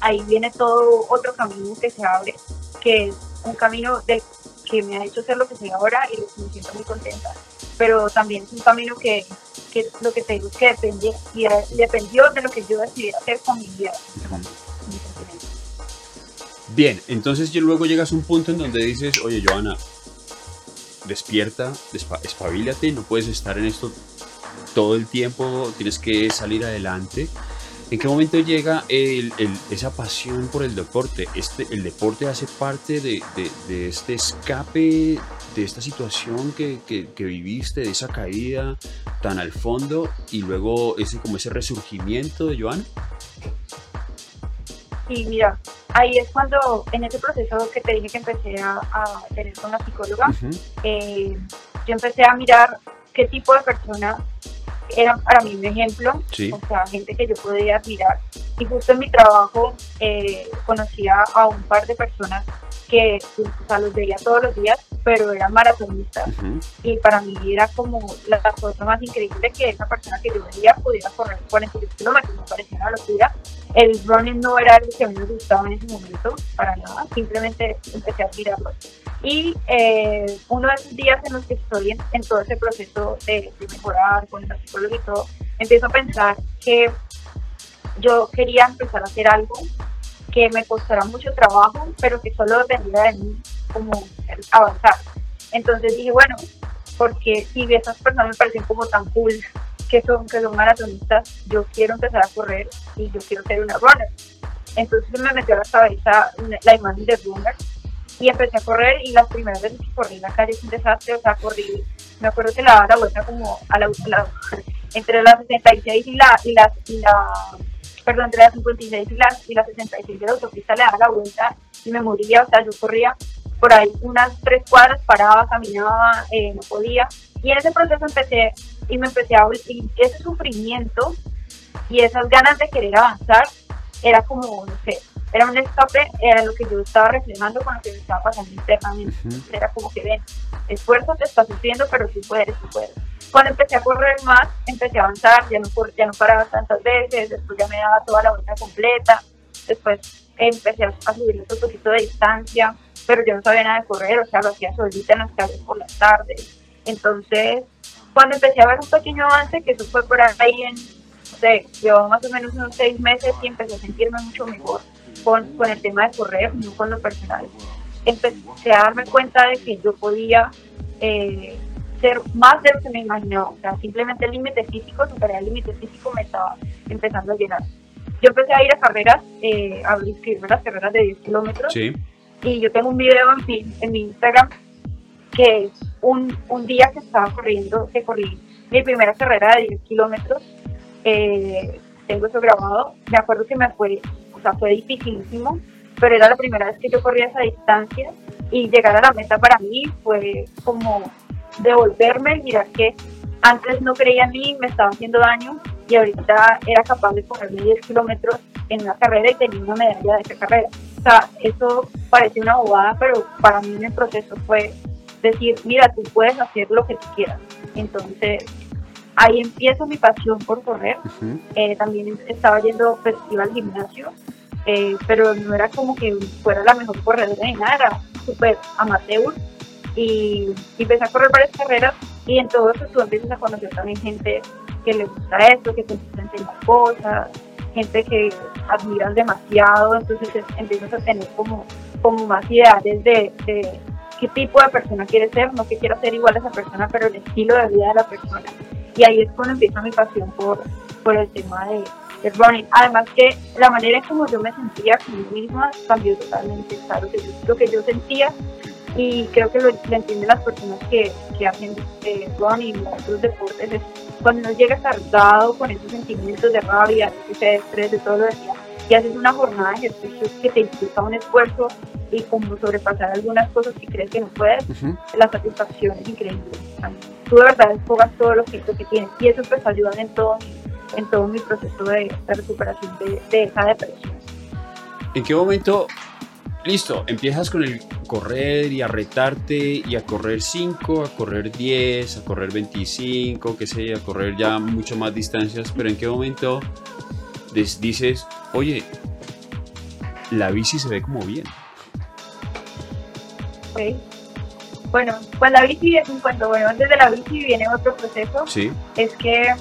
ahí viene todo otro camino que se abre, que es un camino de, que me ha hecho ser lo que soy ahora y me siento muy contenta. Pero también es un camino que, que lo que te digo es que depende, y dependió de lo que yo decidí hacer con mi vida. Bien, entonces luego llegas a un punto en donde dices, oye, Joana, despierta, espabilate, no puedes estar en esto todo el tiempo, tienes que salir adelante. ¿En qué momento llega esa pasión por el deporte? Este, ¿El deporte hace parte de, este escape, de esta situación que, viviste, de esa caída tan al fondo y luego ese, como ese resurgimiento de Joana? Sí, mira, ahí es cuando en ese proceso que te dije que empecé a, tener con la psicóloga, eh, yo empecé a mirar qué tipo de persona era para mí un ejemplo, o sea, gente que yo podía admirar. Y justo en mi trabajo eh, conocía a un par de personas que o sea, los veía todos los días, pero eran maratonistas. Y para mí era como la cosa más increíble que esa persona que yo veía pudiera correr 48 kilómetros, me parecía una locura. El running no era algo que a mí me gustaba en ese momento, para nada, simplemente empecé a admirarlo. Y eh, uno de esos días en los que estoy en, todo ese proceso de, mejorar con la psicóloga y todo, empiezo a pensar que yo quería empezar a hacer algo que me costará mucho trabajo, pero que solo dependiera de mí como avanzar. Entonces dije, bueno, porque si esas personas me parecen como tan cool, que son, que son maratonistas, yo quiero empezar a correr y yo quiero ser una runner. Entonces me metió a la cabeza la imagen de runner y empecé a correr y las primeras veces que corrí en la calle es un desastre, o sea, corrí, me acuerdo que la daba la vuelta como a la, entre las 66 y la, y la, y la perdón, entre las 56 y las, y las 66 de la autopista le daba la vuelta y me moría, o sea, yo corría por ahí unas tres cuadras, paraba, caminaba, eh, no podía. Y en ese proceso empecé y me empecé a y ese sufrimiento y esas ganas de querer avanzar era como, no sé, era un escape, era lo que yo estaba reflejando con lo que me estaba pasando internamente. Era como que ven, esfuerzo te está sufriendo, pero sí puedes, sí puedes. Cuando empecé a correr más, empecé a avanzar, ya no, ya no paraba tantas veces, después ya me daba toda la vuelta completa, después empecé a, subir un poquito de distancia, pero yo no sabía nada de correr, o sea, lo hacía solita en las calles por las tardes. Entonces, cuando empecé a ver un pequeño avance, que eso fue por ahí en, no sé, llevaba más o menos unos seis meses y empecé a sentirme mucho mejor con, con el tema de correr, no con lo personal. Empecé a darme cuenta de que yo podía eh, ser más de lo que me imaginaba. O sea, simplemente el límite físico, superar el límite físico me estaba empezando a llenar. Yo empecé a ir a carreras, eh, a inscribirme las carreras de 10 kilómetros. Y yo tengo un video en mi, en mi Instagram que es un, un, día que estaba corriendo, que corrí mi primera carrera de 10 kilómetros. Eh, tengo eso grabado. Me acuerdo que me fue sea, fue dificilísimo, pero era la primera vez que yo corría esa distancia y llegar a la meta para mí fue como devolverme y mirar que antes no creía en mí, me estaba haciendo daño y ahorita era capaz de correrme 10 kilómetros en una carrera y tenía una medalla de esa carrera. O sea, eso parece una bobada, pero para mí en el proceso fue decir, mira, tú puedes hacer lo que tú quieras. Entonces, ahí empiezo mi pasión por correr. Eh, también estaba yendo festival al gimnasio, eh, pero no era como que fuera la mejor corredora ni nada, era súper amateur. Y, empecé a correr varias carreras y en todo eso tú empiezas a conocer también gente que le gusta esto, que te empieza a enseñar cosas, gente que admiras demasiado, entonces empiezas a tener como, como más ideales de, de qué tipo de persona quieres ser, no que quiero ser igual a esa persona, pero el estilo de vida de la persona. Y ahí es cuando empieza mi pasión por, por el tema de, running. Además que la manera en como yo me sentía conmigo misma cambió totalmente. Claro, que lo que yo sentía y creo que lo, entienden las personas que, que hacen eh, running y otros deportes, es cuando uno llega cargado con esos sentimientos de rabia, de estrés, de todo lo día, y haces una jornada de ejercicios que te implica un esfuerzo y como sobrepasar algunas cosas que crees que no puedes, la satisfacción es increíble. Tú de verdad desfogas todo lo que, que tienes y eso pues ayuda en todo, en todo mi proceso de, recuperación de, de esa depresión. ¿En qué momento listo, empiezas con el correr y a retarte y a correr 5, a correr 10, a correr 25, qué sé, a correr ya mucho más distancias, pero ¿en qué momento dices, oye, la bici se ve como bien? Ok. Bueno, pues la bici, cuando, bueno, antes de la bici viene otro proceso. Sí. Es que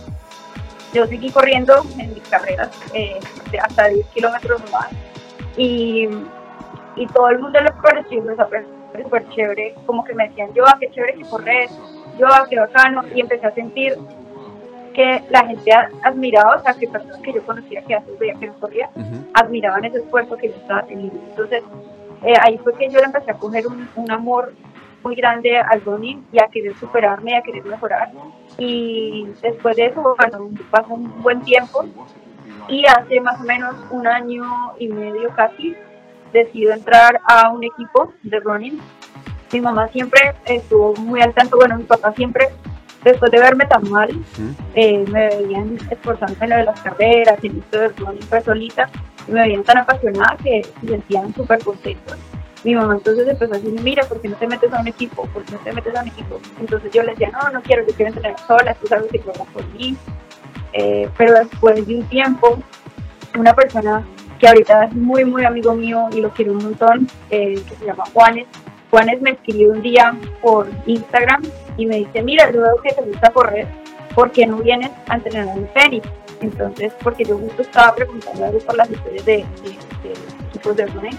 yo seguí corriendo en mis carreras eh, hasta 10 kilómetros más. Y y todo el mundo lo pareció súper chévere, como que me decían, yo, ah, qué chévere que correr, yo, ah, qué bacano, y empecé a sentir que la gente admiraba, o sea, que personas que yo conocía que antes veía que no corría, admiraban ese esfuerzo que yo estaba teniendo. Entonces, eh, ahí fue que yo le empecé a coger un, un amor muy grande al running y a querer superarme y a querer mejorar. Y después de eso, bueno, pasó un buen tiempo y hace más o menos un año y medio casi, decido entrar a un equipo de running. Mi mamá siempre estuvo muy al tanto, bueno, mi papá siempre, después de verme tan mal, eh, me veían esforzando en lo de las carreras, en esto de running fue solita, y me veían tan apasionada que se sentían súper contentos. Mi mamá entonces empezó a decirme, mira, ¿por qué no te metes a un equipo? ¿Por qué no te metes a un equipo? Entonces yo le decía, no, no quiero, yo quiero entrenar sola, tú sabes que corras por mí. Eh, pero después de un tiempo, una persona que ahorita es muy, muy amigo mío y lo quiero un montón, eh, que se llama Juanes. Juanes me escribió un día por Instagram y me dice, mira, yo veo que te gusta correr, ¿por qué no vienes a entrenar en Fénix? Entonces, porque yo justo estaba preguntando algo por las historias de, equipos de running.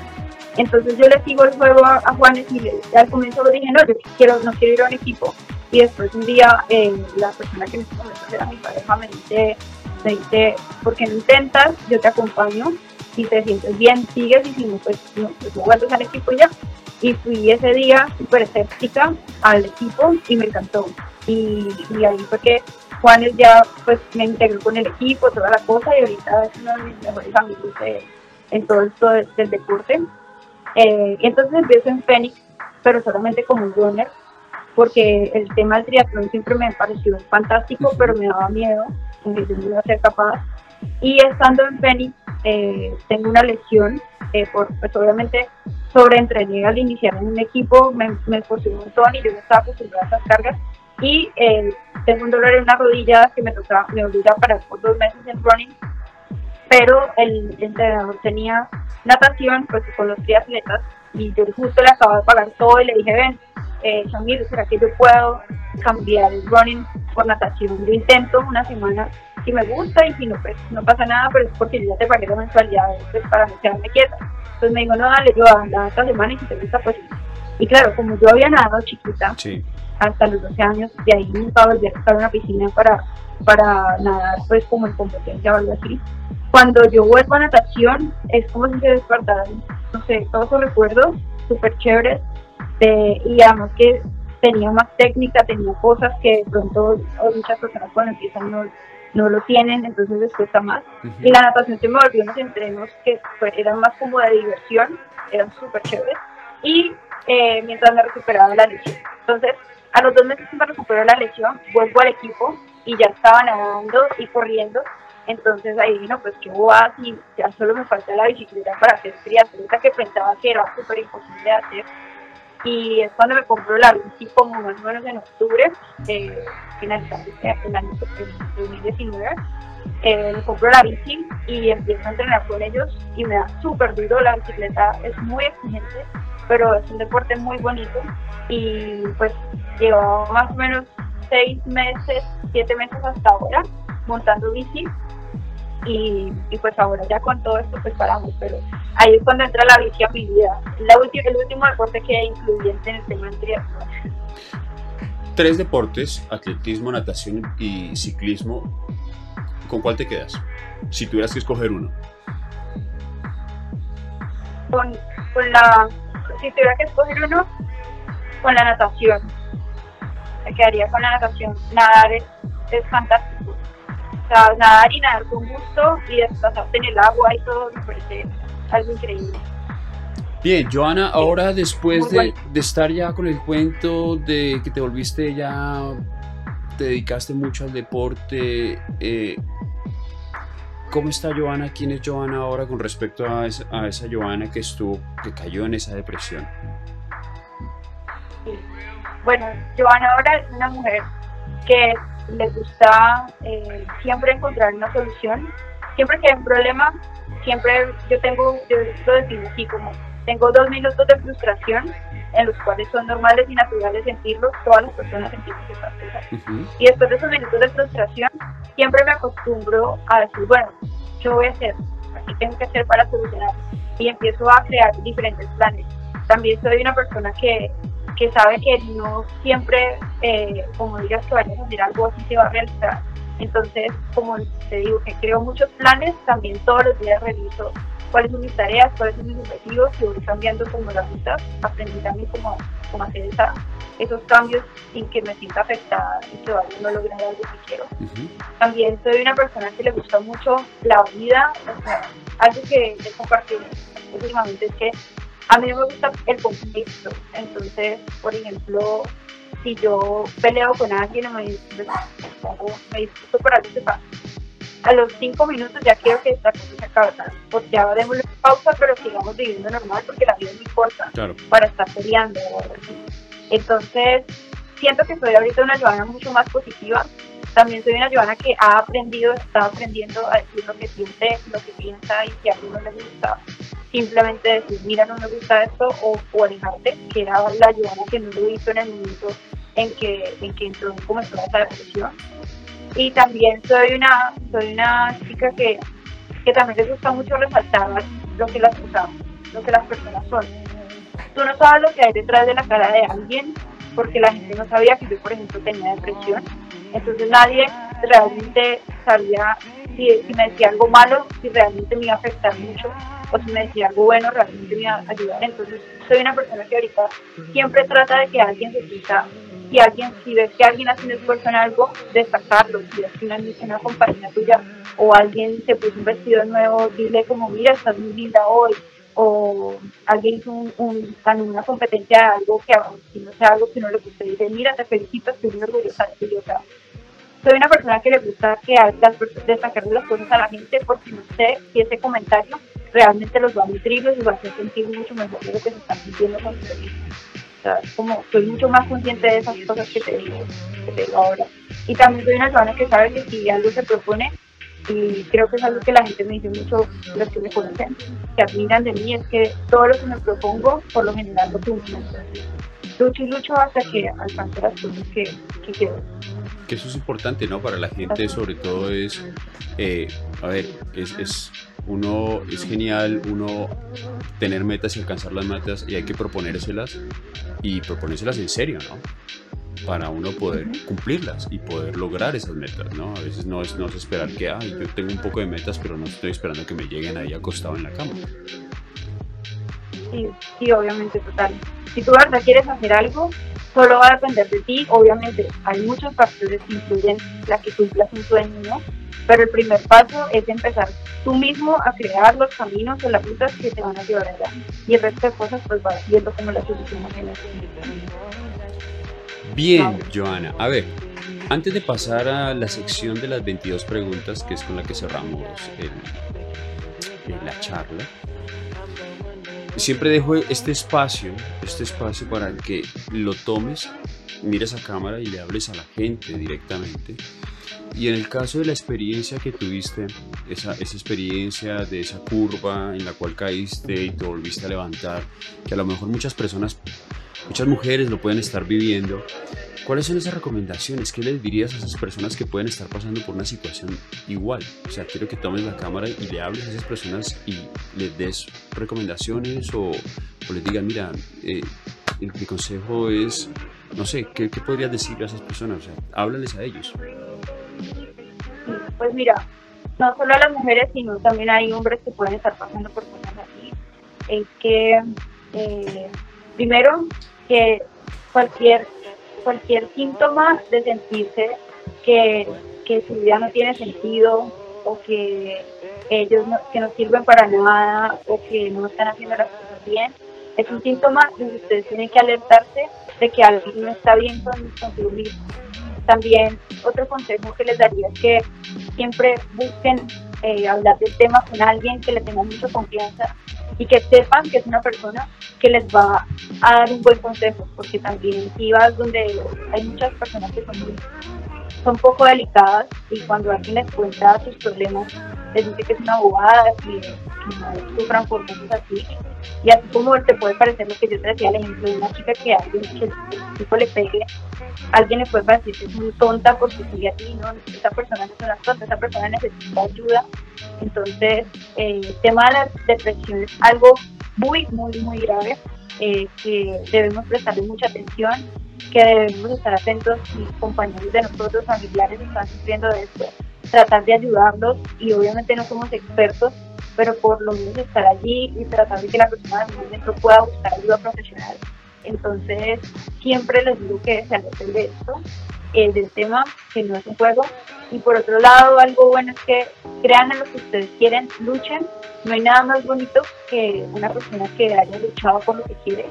Entonces yo le sigo el juego a, Juanes y al comienzo le dije, no, yo quiero, no quiero ir a un equipo. Y después un día eh, la persona que en ese momento era mi pareja me dice, me dice, ¿por qué no intentas? Yo te acompaño si te sientes bien, sigues y si no, pues no, pues vuelves al equipo ya. Y fui ese día súper escéptica al equipo y me encantó. Y, ahí fue que Juanes ya pues me integró con el equipo, toda la cosa, y ahorita es uno de mis mejores amigos en todo esto del, deporte. Eh, entonces empiezo en Fénix, pero solamente como un runner, porque el tema del triatlón siempre me pareció fantástico, pero me daba miedo, yo no iba a ser capaz. Y estando en Fénix, eh, tengo una lesión, eh, por, pues obviamente sobreentrené al iniciar en un equipo, me, me esforcé un montón y yo no estaba acostumbrada a esas cargas. Y eh, tengo un dolor en una rodilla que me, toca, me obliga a parar por dos meses en running. Pero el entrenador tenía natación pues, con los triatletas y yo justo le acabo de pagar todo y le dije, ven, eh, ¿será que yo puedo cambiar el running por natación? Yo intento una semana si me gusta y si no, pues no pasa nada, pero es porque yo ya te pagué la mensualidad pues, para no quedarme quieta. Entonces me dijo, no, dale, yo anda esta semana y si te gusta, pues. Y claro, como yo había nadado chiquita, hasta los 12 años, de ahí nunca volví a buscar una piscina para, para nadar, pues como en competencia o algo así. Cuando yo vuelvo a natación, es como si se despertaran, no sé, todos esos recuerdos súper chéveres. y además que tenía más técnica, tenía cosas que de pronto muchas personas cuando empiezan no, no lo tienen, entonces les cuesta más. Y la natación se me volvió unos entrenos que eran más como de diversión, eran súper chéveres. Y eh, mientras me recuperaba la lesión. Entonces, a los dos meses que me recuperó la lesión, vuelvo al equipo y ya estaba nadando y corriendo. Entonces ahí vino, pues que voy y ya solo me falta la bicicleta para hacer triatleta que pensaba que era súper imposible de hacer y es cuando me compró la bici como más o menos en octubre, eh, finalizando el año 2019. Eh, compro la bici y empiezo a entrenar con ellos y me da súper duro, la bicicleta es muy exigente, pero es un deporte muy bonito y pues llevo más o menos seis meses, siete meses hasta ahora montando bici y, pues ahora ya con todo esto pues paramos, pero ahí es cuando entra la bici a mi vida. La el último deporte que incluyente en el tema triatlón. Tres deportes, atletismo, natación y ciclismo. ¿Con cuál te quedas? Si tuvieras que escoger uno. Con, con la, si tuviera que escoger uno, con la natación. Me quedaría con la natación. Nadar es, es fantástico O sea, nadar y nadar con gusto y desplazarte en el agua y todo me parece algo increíble. Bien, Joana, ahora después de, de, estar ya con el cuento de que te volviste ya, te dedicaste mucho al deporte, eh, ¿cómo está Joana? ¿Quién es Joana ahora con respecto a esa, a esa Joana que estuvo, que cayó en esa depresión? Bueno, Joana ahora es una mujer que le gusta eh, siempre encontrar una solución. Siempre que hay un problema, siempre yo tengo, yo lo defino así como tengo dos minutos de frustración en los cuales son normales y naturales sentirlos, todas las personas sentimos esas cosas. Y después de esos minutos de frustración, siempre me acostumbro a decir, bueno, ¿qué voy a hacer? ¿Qué tengo que hacer para solucionar? Y empiezo a crear diferentes planes. También soy una persona que, que sabe que no siempre, eh, como digas que vayas a hacer algo así, se va a realizar. Entonces, como te digo, que creo muchos planes, también todos los días reviso cuáles son mis tareas, cuáles son mis objetivos, y voy cambiando como la ruta, aprendí también cómo, cómo hacer esa, esos cambios sin que me sienta afectada y que vaya no lograr algo que quiero. También soy una persona que le gusta mucho la vida, o sea, algo que he compartido últimamente es que a mí no me gusta el conflicto, entonces, por ejemplo, si yo peleo con alguien o me, me discuto por algo que pasa, a los cinco minutos ya quiero que esta cosa se acabe. Pues ya démosle pausa, pero sigamos viviendo normal porque la vida es muy corta para estar peleando. Entonces, siento que soy ahorita una Joana mucho más positiva. También soy una Joana que ha aprendido, está aprendiendo a decir lo que siente, lo que piensa y si a uno no le gusta, simplemente decir, mira, no me gusta esto o, o alejarte, que era la Joana que no lo hizo en el momento en que, en que entró, comenzó esa depresión y también soy una soy una chica que, que también les gusta mucho resaltar lo que las lo que las personas son. Tú no sabes lo que hay detrás de la cara de alguien porque la gente no sabía que yo, por ejemplo, tenía depresión. Entonces nadie realmente sabía si, si me decía algo malo, si realmente me iba a afectar mucho o si me decía algo bueno, realmente me iba a ayudar. Entonces soy una persona que ahorita siempre trata de que alguien se sienta si alguien, si ves que alguien hace un esfuerzo en algo, destacarlo, si ves que una, una compañía tuya o alguien se puso un vestido nuevo, dile como, mira, estás muy linda hoy, o alguien hizo un, un, una competencia de algo que si no sea algo que no le guste, dice, mira, te felicito, estoy muy orgullosa de ti, o sea, soy una persona que le gusta que destacarle las cosas a la gente porque no sé si ese comentario realmente los va a nutrir y los va a hacer sentir mucho mejor de lo que se están sintiendo con su como soy mucho más consciente de esas cosas que te digo, ahora. Y también soy una persona que sabe que si algo se propone, y creo que es algo que la gente me dice mucho, los que me conocen, que admiran de mí, es que todo lo que me propongo, por lo general lo cumplo. Lucho y lucho hasta que alcance las cosas que, que quiero que eso es importante, ¿no? Para la gente sobre todo es, eh, a ver, es, es, uno, es genial uno tener metas y alcanzar las metas y hay que proponérselas y proponérselas en serio, ¿no? Para uno poder cumplirlas y poder lograr esas metas, ¿no? A veces no es, no es esperar que, ay, yo tengo un poco de metas, pero no estoy esperando que me lleguen ahí acostado en la cama. Sí, sí, obviamente, total. Si tú verdad quieres hacer algo, solo va a depender de ti. Obviamente, hay muchos factores que influyen la que cumplas un sueño. Pero el primer paso es empezar tú mismo a crear los caminos o las rutas que te van a llevar allá. Y el resto de cosas pues vas viendo como la solución en Bien, Joana. A ver, antes de pasar a la sección de las 22 preguntas, que es con la que cerramos la charla, siempre dejo este espacio, este espacio para que lo tomes, mires a cámara y le hables a la gente directamente. Y en el caso de la experiencia que tuviste, esa, esa experiencia de esa curva en la cual caíste y te volviste a levantar, que a lo mejor muchas personas, muchas mujeres lo pueden estar viviendo, ¿cuáles son esas recomendaciones? ¿Qué les dirías a esas personas que pueden estar pasando por una situación igual? O sea, quiero que tomes la cámara y le hables a esas personas y les des recomendaciones o, les digan, mira, eh, mi consejo es, no sé, ¿qué, ¿qué podrías decirle a esas personas? O sea, háblales a ellos. Pues mira, no solo a las mujeres, sino también hay hombres que pueden estar pasando por cosas así. Es que, eh, primero, que cualquier, cualquier síntoma de sentirse que que su vida no tiene sentido o que ellos no, que no sirven para nada o que no están haciendo las cosas bien, es un síntoma de que ustedes tienen que alertarse de que algo no está bien con, su mismo. También otro consejo que les daría es que siempre busquen eh, hablar del tema con alguien que le tenga mucha confianza y que sepan que es una persona que les va a dar un buen consejo, porque también si vas donde hay muchas personas que son son poco delicadas y cuando alguien les cuenta sus problemas, les dice que es una bobada, que, no sufran por cosas así. Y así como te puede parecer lo que yo te decía, el ejemplo de una chica que alguien que el tipo le pegue, alguien le puede parecer que es muy tonta porque sigue así, ¿no? Esa persona no es una tonta, esa persona necesita ayuda. Entonces, eh, el tema de la depresión es algo muy, muy, muy grave eh, que debemos prestarle mucha atención que debemos estar atentos y compañeros de nosotros, familiares están sufriendo de esto, tratar de ayudarlos y obviamente no somos expertos, pero por lo menos estar allí y tratar de que la persona del momento pueda buscar ayuda profesional. Entonces, siempre les digo que se alejen de esto, eh, del tema, que no es un juego. Y por otro lado, algo bueno es que crean en lo que ustedes quieren, luchen. No hay nada más bonito que una persona que haya luchado por lo que quiere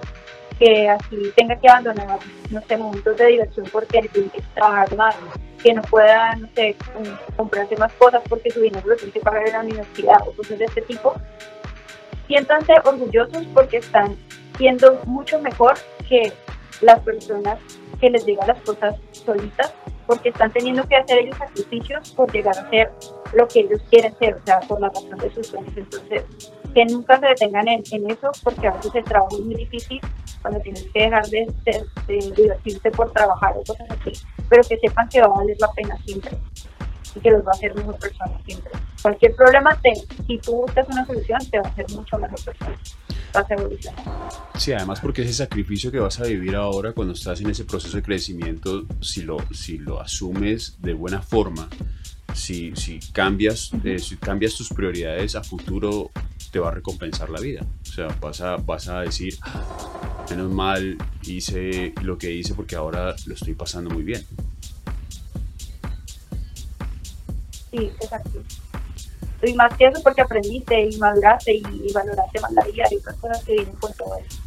que así tenga que abandonar, no sé, momentos de diversión porque tiene que trabajar más, que no pueda, no sé, comprarse más cosas porque su dinero lo tiene que pagar en la universidad o cosas de este tipo. Siéntanse orgullosos porque están siendo mucho mejor que las personas que les llegan las cosas solitas porque están teniendo que hacer ellos sacrificios por llegar a ser lo que ellos quieren ser, o sea, por la razón de sus sueños. Entonces, que nunca se detengan en, en eso, porque a veces el trabajo es muy difícil cuando tienes que dejar de, divertirte por trabajar o cosas así, pero que sepan que va a valer la pena siempre y que los va a hacer mejor persona siempre. Cualquier problema, te, si tú buscas una solución, te va a hacer mucho mejor persona. Sí, además porque ese sacrificio que vas a vivir ahora cuando estás en ese proceso de crecimiento, si lo, si lo asumes de buena forma, si, si, cambias, eh, si cambias tus prioridades a futuro, te va a recompensar la vida. O sea, vas a, vas a decir, menos mal hice lo que hice porque ahora lo estoy pasando muy bien. Sí, exacto. Y más que eso porque aprendiste y maduraste y valoraste más la vida y otras cosas que vienen con todo eso.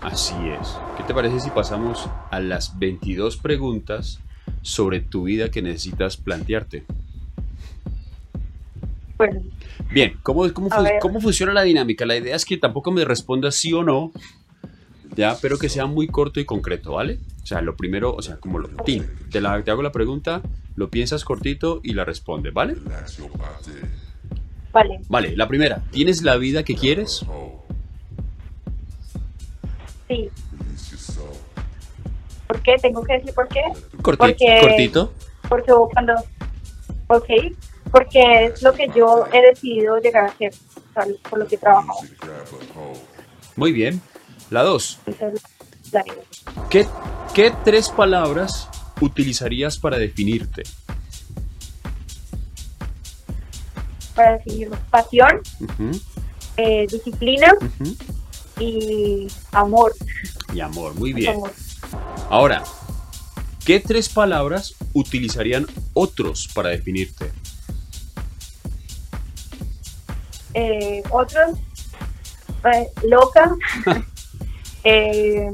Así es. ¿Qué te parece si pasamos a las 22 preguntas sobre tu vida que necesitas plantearte? Bueno. Bien, ¿cómo, cómo, ¿cómo funciona la dinámica? La idea es que tampoco me respondas sí o no, ya, pero que sea muy corto y concreto, ¿vale? O sea, lo primero, o sea, como lo te, te, la, te hago la pregunta, lo piensas cortito y la respondes, ¿vale? Vale. Vale, la primera, ¿tienes la vida que quieres? Sí. ¿Por qué? ¿Tengo que decir por qué? cortito. Porque cuando... Ok, porque es lo que yo he decidido llegar a ser, por lo que he trabajado. Muy bien. La dos. ¿Qué, ¿Qué tres palabras utilizarías para definirte? Para definir pasión, eh, disciplina y amor. Y amor, muy bien. Ahora, ¿qué tres palabras utilizarían otros para definirte? Eh, otros, eh, loca. Eh,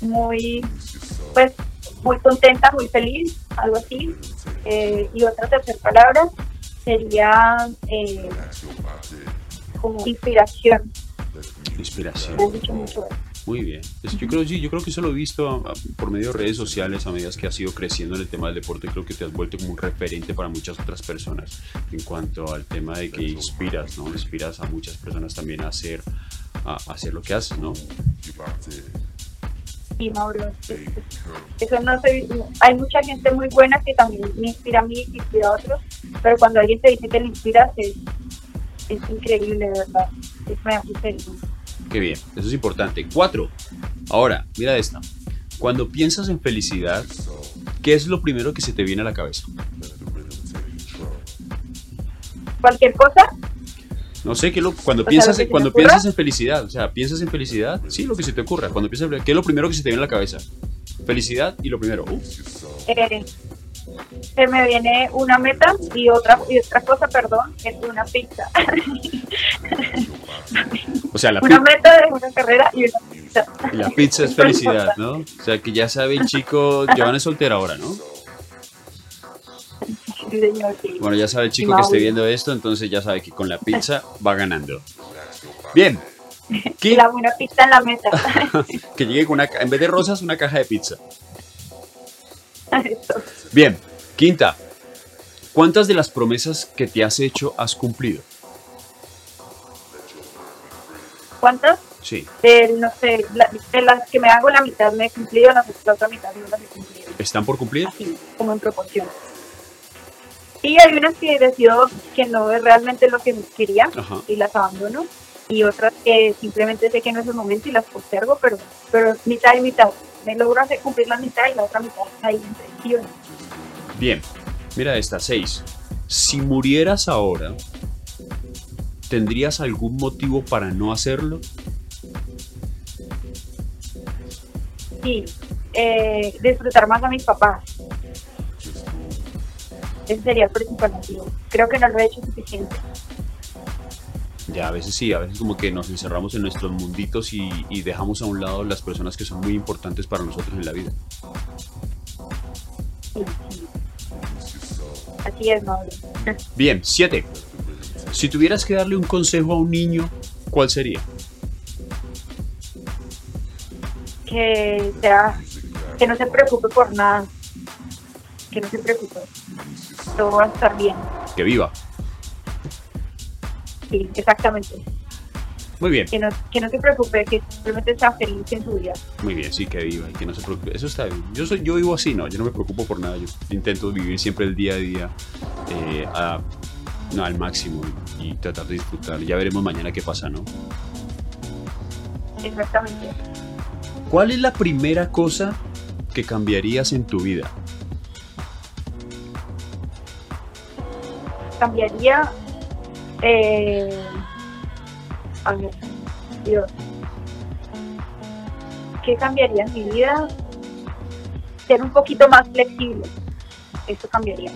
muy, pues, muy contenta, muy feliz, algo así. Y otra tercera palabra sería eh, como inspiración. Inspiración. Muy bien. yo, creo, yo creo que eso lo he visto por medio de redes sociales a medida que has ido creciendo en el tema del deporte. Creo que te has vuelto como un referente para muchas otras personas en cuanto al tema de que inspiras, ¿no? Inspiras a muchas personas también a hacer, a hacer lo que haces, ¿no? Sí, Mauro. Eso no sé, hay mucha gente muy buena que también me inspira a mí y inspira a otros, pero cuando alguien te dice que le inspiras es, es increíble, de verdad. Es muy feliz. Qué bien, eso es importante. Cuatro. Ahora, mira esta. Cuando piensas en felicidad, ¿qué es lo primero que se te viene a la cabeza? Cualquier cosa. No sé, ¿qué lo, cuando, piensas, cuando piensas en felicidad, o sea, piensas en felicidad, sí, lo que se te ocurra. Cuando piensas ¿qué es lo primero que se te viene a la cabeza? Felicidad y lo primero. Uh. Eh, se me viene una meta y otra y otra cosa, perdón, es una pizza. O sea, la una meta de una carrera y una pizza. La pizza es felicidad, ¿no? O sea, que ya sabe el chico, Giovanna es soltera ahora, ¿no? Sí, señor, sí. Bueno, ya sabe el chico que esté viendo esto, entonces ya sabe que con la pizza va ganando. Bien. ¿Qué? La buena pizza en la meta. que llegue con una, en vez de rosas, una caja de pizza. Bien, quinta. ¿Cuántas de las promesas que te has hecho has cumplido? ¿Cuántas? Sí. no sé, de las que me hago la mitad me he cumplido, la otra mitad no las he cumplido. ¿Están por cumplir? Así, como en proporción. Sí, hay unas que decido que no es realmente lo que quería y las abandono. Y otras que simplemente sé que no es el momento y las postergo, pero, pero mitad y mitad me logro hacer cumplir la mitad y la otra mitad ahí en Bien, mira esta, 6. Si murieras ahora, ¿tendrías algún motivo para no hacerlo? Sí, eh, disfrutar más a mis papás. Ese sería el principal motivo. Creo que no lo he hecho suficiente. Ya, a veces sí, a veces como que nos encerramos en nuestros munditos y, dejamos a un lado las personas que son muy importantes para nosotros en la vida. Así es, Mauro. Bien, siete. Si tuvieras que darle un consejo a un niño, ¿cuál sería? Que sea, que no se preocupe por nada. Que no se preocupe. Todo va a estar bien. Que viva sí, exactamente. Muy bien. Que no, que no se preocupe, que simplemente sea feliz en su vida. Muy bien, sí, que viva y que no se preocupe. Eso está bien. Yo, soy, yo vivo así, ¿no? Yo no me preocupo por nada. Yo intento vivir siempre el día a día eh, no, al máximo y, tratar de disfrutar. Ya veremos mañana qué pasa, ¿no? Exactamente. ¿Cuál es la primera cosa que cambiarías en tu vida? Cambiaría eh, a ver, Dios. ¿Qué cambiaría en mi vida? Ser un poquito más flexible. Eso cambiaría.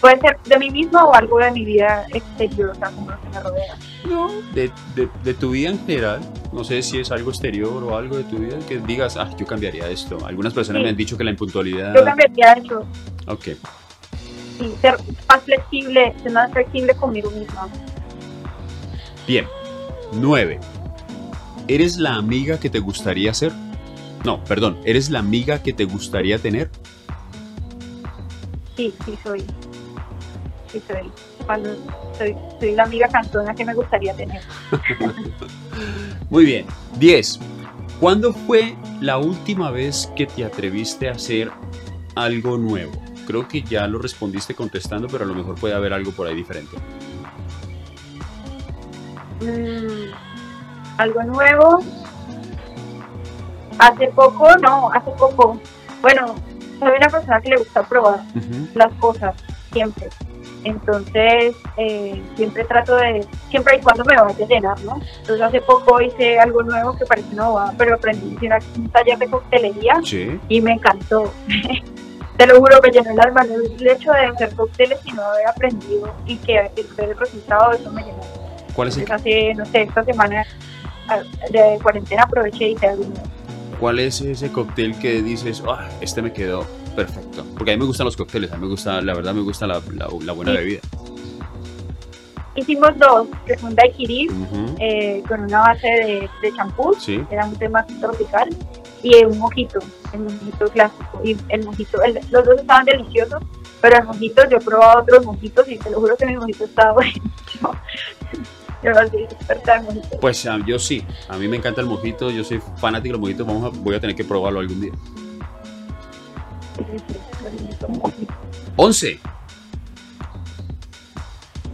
Puede ser de mí mismo o algo de mi vida exterior, o sea, como lo que me rodea. No, de, de, tu vida en general. No sé si es algo exterior o algo de tu vida que digas, ah, yo cambiaría esto. Algunas personas me han dicho que la impuntualidad. Yo cambiaría eso. Ok ser más flexible, ser más flexible conmigo misma. Bien. 9. ¿Eres la amiga que te gustaría ser? No, perdón, ¿eres la amiga que te gustaría tener? Sí, sí soy. Sí soy, soy la amiga cantona que me gustaría tener. Muy bien. 10. ¿Cuándo fue la última vez que te atreviste a hacer algo nuevo? Creo que ya lo respondiste contestando, pero a lo mejor puede haber algo por ahí diferente. Mm, algo nuevo. Hace poco, no, hace poco. Bueno, soy una persona que le gusta probar las cosas, siempre. Entonces, eh, siempre trato de, siempre y cuando me vaya a llenar, ¿no? Entonces, hace poco hice algo nuevo que parece nuevo, pero aprendí a hacer un taller de coctelería y me encantó. te lo juro que llenó el alma, no el hecho de hacer cócteles, sino haber aprendido y que ver el resultado, eso me llenó. ¿Cuál es el... hace, no sé, esta semana de cuarentena aproveché y hice algo ¿Cuál es ese cóctel que dices, ah, este me quedó perfecto? Porque a mí me gustan los cócteles, a mí me gusta, la verdad me gusta la, la, buena bebida. Hicimos dos, que son daiquiri, eh, con una base de champú, era un tema tropical, y un mojito, el mojito clásico. Y el mojito, los dos estaban deliciosos, pero el mojito, yo he probado otros mojitos y te lo juro que mi mojito estaba buenísimo. Yo no soy experta en mojitos. Pues ah, yo sí, a mí me encanta el mojito, yo soy fanático del mojito, vamos a, voy a tener que probarlo algún día. 11.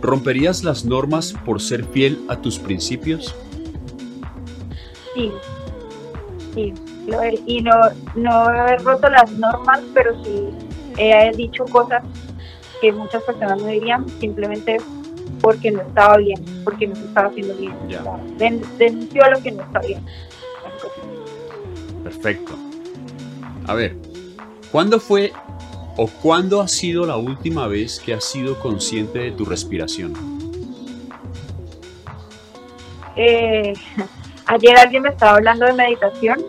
¿Romperías las normas por ser fiel a tus principios? Sí, sí y no, no he roto las normas, pero sí he dicho cosas que muchas personas no dirían simplemente porque no estaba bien, porque no se estaba haciendo bien. denunció lo que no está bien. Perfecto. A ver, ¿cuándo fue ¿O cuándo ha sido la última vez que has sido consciente de tu respiración? Eh, ayer alguien me estaba hablando de meditación,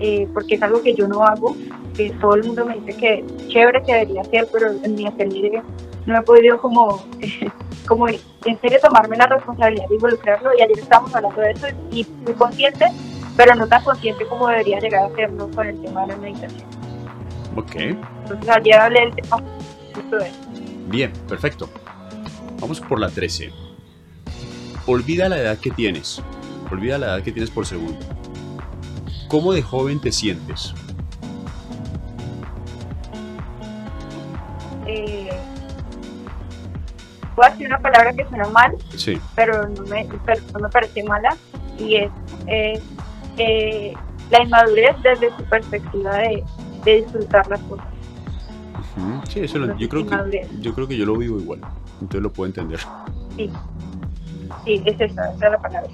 eh, porque es algo que yo no hago, que todo el mundo me dice que chévere que debería hacer, pero en mi atelier no he podido como, como en serio tomarme la responsabilidad de involucrarlo y ayer estábamos hablando de eso y fui consciente, pero no tan consciente como debería llegar a serlo con el tema de la meditación. Ok. Entonces ayer hablé del tema Bien, perfecto. Vamos por la 13. Olvida la edad que tienes. Olvida la edad que tienes por segundo. ¿Cómo de joven te sientes? Eh, voy a decir una palabra que suena mal, sí. pero, no me, no me parece mala, y es eh, la inmadurez desde su perspectiva de, disfrutar las cosas. Sí, eso yo, creo que, yo creo que yo lo vivo igual, entonces lo puedo entender. Sí, sí, es esa, esa es la palabra.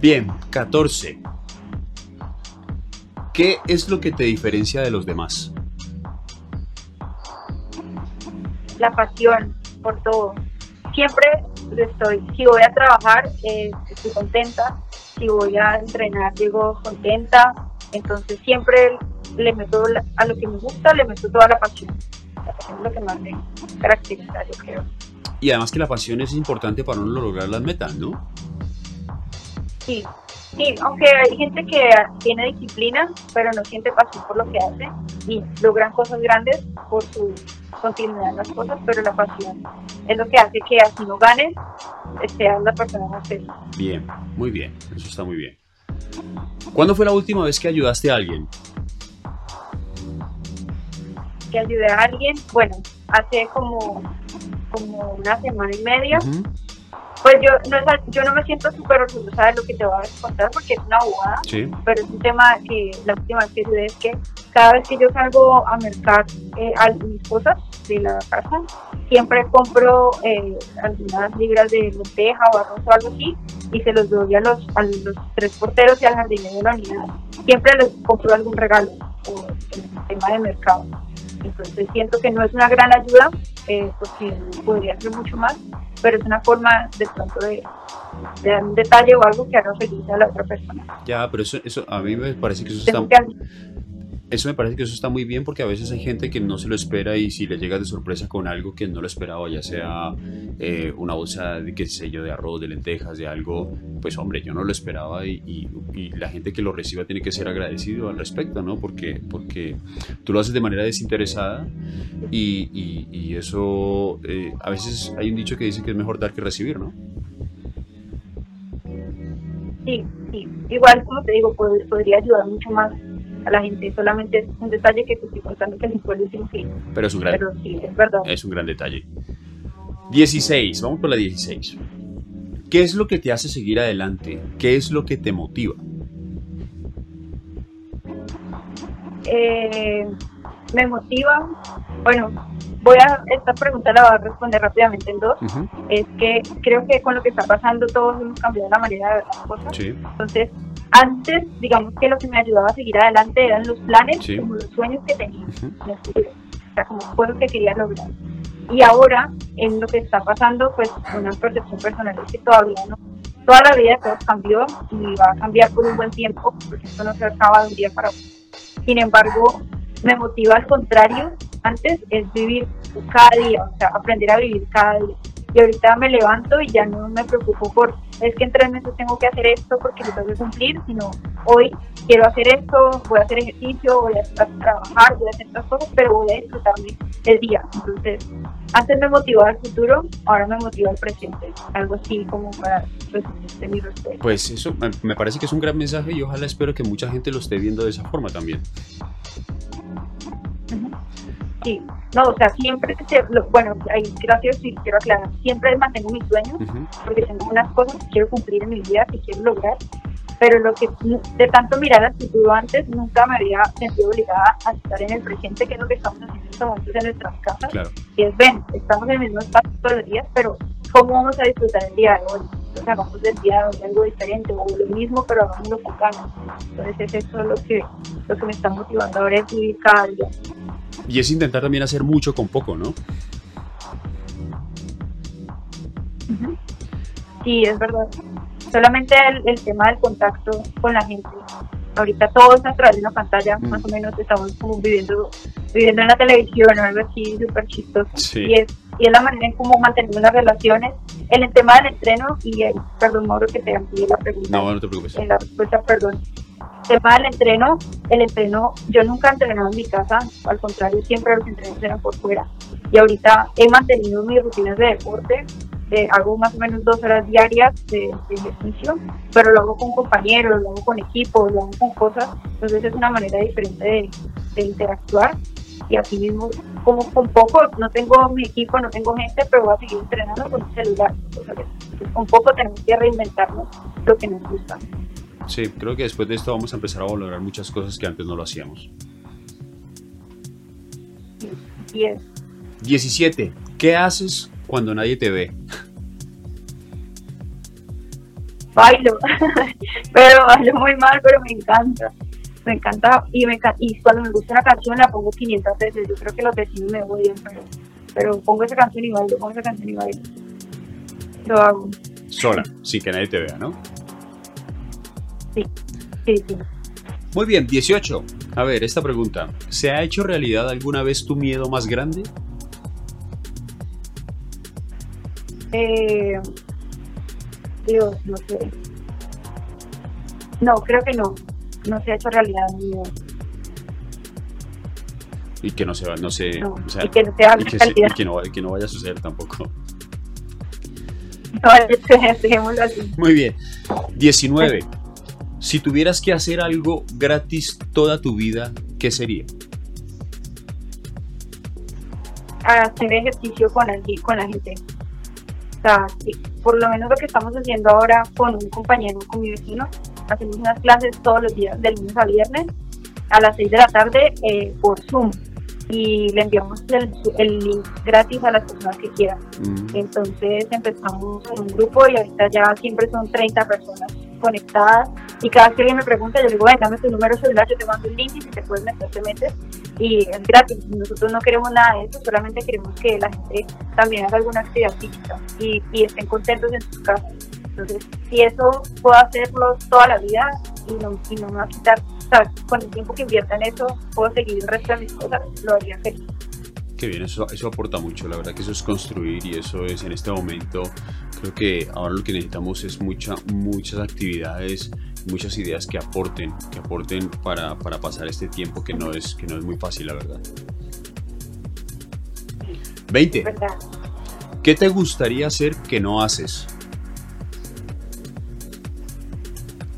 Bien, 14. ¿Qué es lo que te diferencia de los demás? La pasión por todo. Siempre estoy, si voy a trabajar, eh, estoy contenta, si voy a entrenar, llego contenta, entonces siempre le meto a lo que me gusta, le meto toda la pasión. La pasión es lo que más me caracteriza, yo creo. Y además que la pasión es importante para uno lograr las metas, ¿no? Sí, sí, aunque hay gente que tiene disciplina, pero no siente pasión por lo que hace y logran cosas grandes por su continuidad en las cosas, pero la pasión es lo que hace que así no ganes, seas la persona más feliz. Bien, muy bien, eso está muy bien. ¿Cuándo fue la última vez que ayudaste a alguien? Que ayudé a alguien, bueno, hace como, como una semana y media. Pues yo no, yo no me siento súper orgullosa de lo que te voy a contar porque es una abogada, pero es un tema que la última vez que ayudé es que cada vez que yo salgo a mercar eh, mis cosas de la casa, siempre compro eh, algunas libras de lenteja o arroz o algo así y se los doy a los, a los tres porteros y al jardinero de la unidad. Siempre les compro algún regalo o el tema de mercado. Entonces siento que no es una gran ayuda eh, porque podría ser mucho más, pero es una forma de pronto de, dar un detalle o algo que haga feliz a la otra persona. Ya, pero eso, eso a mí me parece que eso está... Eso me parece que eso está muy bien porque a veces hay gente que no se lo espera y si le llega de sorpresa con algo que no lo esperaba, ya sea eh, una bolsa de qué sé yo, de arroz, de lentejas, de algo, pues hombre, yo no lo esperaba y, la gente que lo reciba tiene que ser agradecido al respecto, ¿no? Porque, porque tú lo haces de manera desinteresada y, eso, eh, a veces hay un dicho que dice que es mejor dar que recibir, ¿no? Sí, sí. Igual, como te digo, podría ayudar mucho más a la gente. Solamente es un detalle que estoy contando que fue el último fin. Pero es un gran, Pero sí, es verdad. Es un gran detalle. 16, vamos por la 16. ¿Qué es lo que te hace seguir adelante? ¿Qué es lo que te motiva? Eh, me motiva, bueno, voy a, esta pregunta la voy a responder rápidamente en dos. Es que creo que con lo que está pasando todos hemos cambiado la manera de ver las cosas. Sí. Entonces, antes, digamos que lo que me ayudaba a seguir adelante eran los planes, como los sueños que tenía O sea, como fue lo que quería lograr. Y ahora, en lo que está pasando, pues una percepción personal es que todavía no. Toda la vida de todos cambió y va a cambiar por un buen tiempo, porque esto no se acaba de un día para otro. Sin embargo, me motiva al contrario, antes es vivir cada día, o sea, aprender a vivir cada día ahorita me levanto y ya no me preocupo por, es que en tres meses tengo que hacer esto porque lo tengo que cumplir, sino hoy quiero hacer esto, voy a hacer ejercicio, voy a trabajar, voy a hacer otras cosas, pero voy a disfrutarme el día. Entonces, antes me motivaba el futuro, ahora me motiva el presente. Algo así como para mi respeto. Pues eso me parece que es un gran mensaje y ojalá espero que mucha gente lo esté viendo de esa forma también. Sí, no, o sea, siempre, bueno, ahí gracias y quiero aclarar, siempre mantengo mis sueños, porque tengo unas cosas que quiero cumplir en mi vida, que quiero lograr, pero lo que de tanto mirar al futuro antes, nunca me había sentido obligada a estar en el presente, que es lo que estamos haciendo en estos momentos en nuestras casas. Y es, ven, estamos en el mismo espacio todos los días, pero ¿cómo vamos a disfrutar el día de hoy? Entonces hagamos del día de hoy algo diferente, o lo mismo, pero hagámoslo con ganas. Entonces es eso lo que, lo que me está motivando ahora es vivir cada día. Y es intentar también hacer mucho con poco, ¿no? Sí, es verdad. Solamente el, tema del contacto con la gente. Ahorita todo es a través de una pantalla, mm. más o menos estamos como viviendo, viviendo en la televisión o algo así súper chistoso. Y, es, y es la manera en cómo mantenemos las relaciones. En el tema del entreno, y el, perdón, Mauro, que te amplié la pregunta. No, no te preocupes. En la respuesta, perdón tema del entreno, el entreno, yo nunca he entrenado en mi casa, al contrario, siempre los entrenos eran por fuera. Y ahorita he mantenido mis rutinas de deporte, eh, hago más o menos dos horas diarias de, ejercicio, pero lo hago con compañeros, lo hago con equipos, lo hago con cosas, entonces es una manera diferente de, interactuar. Y así mismo, como con poco, no tengo mi equipo, no tengo gente, pero voy a seguir entrenando con un celular. con poco tenemos que reinventarnos lo que nos gusta. Sí, creo que después de esto vamos a empezar a valorar muchas cosas que antes no lo hacíamos. 10. 17. ¿Qué haces cuando nadie te ve? Bailo, pero bailo muy mal, pero me encanta. Me encanta y, me, y cuando me gusta una canción la pongo 500 veces. Yo creo que los vecinos me odian, pero, pero pongo esa canción y bailo, pongo esa canción y bailo. Lo hago. Sola, sin que nadie te vea, ¿no? Sí, sí, Muy bien, 18. A ver, esta pregunta. ¿Se ha hecho realidad alguna vez tu miedo más grande? Eh, Dios, no sé. No, creo que no. No se ha hecho realidad mi miedo. Y que no se va, no sé. No, y que no se y que, y que, no, que no vaya a suceder tampoco. No, dejémoslo así. Muy bien. 19. Si tuvieras que hacer algo gratis toda tu vida, ¿qué sería? Hacer ejercicio con, con la gente. O sea, por lo menos lo que estamos haciendo ahora con un compañero, con mi vecino, hacemos unas clases todos los días, de lunes a viernes, a las 6 de la tarde eh, por Zoom y le enviamos el, link gratis a las personas que quieran. Mm. Entonces empezamos en un grupo y ahorita ya siempre son 30 personas conectadas y cada vez que alguien me pregunta yo le digo, dame tu número celular, yo te mando un link y si te puedes meter, te metes y es gratis. Nosotros no queremos nada de eso, solamente queremos que la gente también haga alguna actividad física y, y estén contentos en sus casas. Entonces, si eso puedo hacerlo toda la vida y no, y no me va a quitar con el tiempo que invierta en eso, puedo seguir el resto de mis cosas, lo haría feliz. Qué bien, eso, eso aporta mucho, la verdad que eso es construir y eso es en este momento, creo que ahora lo que necesitamos es mucha, muchas actividades, muchas ideas que aporten, que aporten para, para pasar este tiempo que no, es, que no es muy fácil, la verdad. 20. ¿Qué te gustaría hacer que no haces?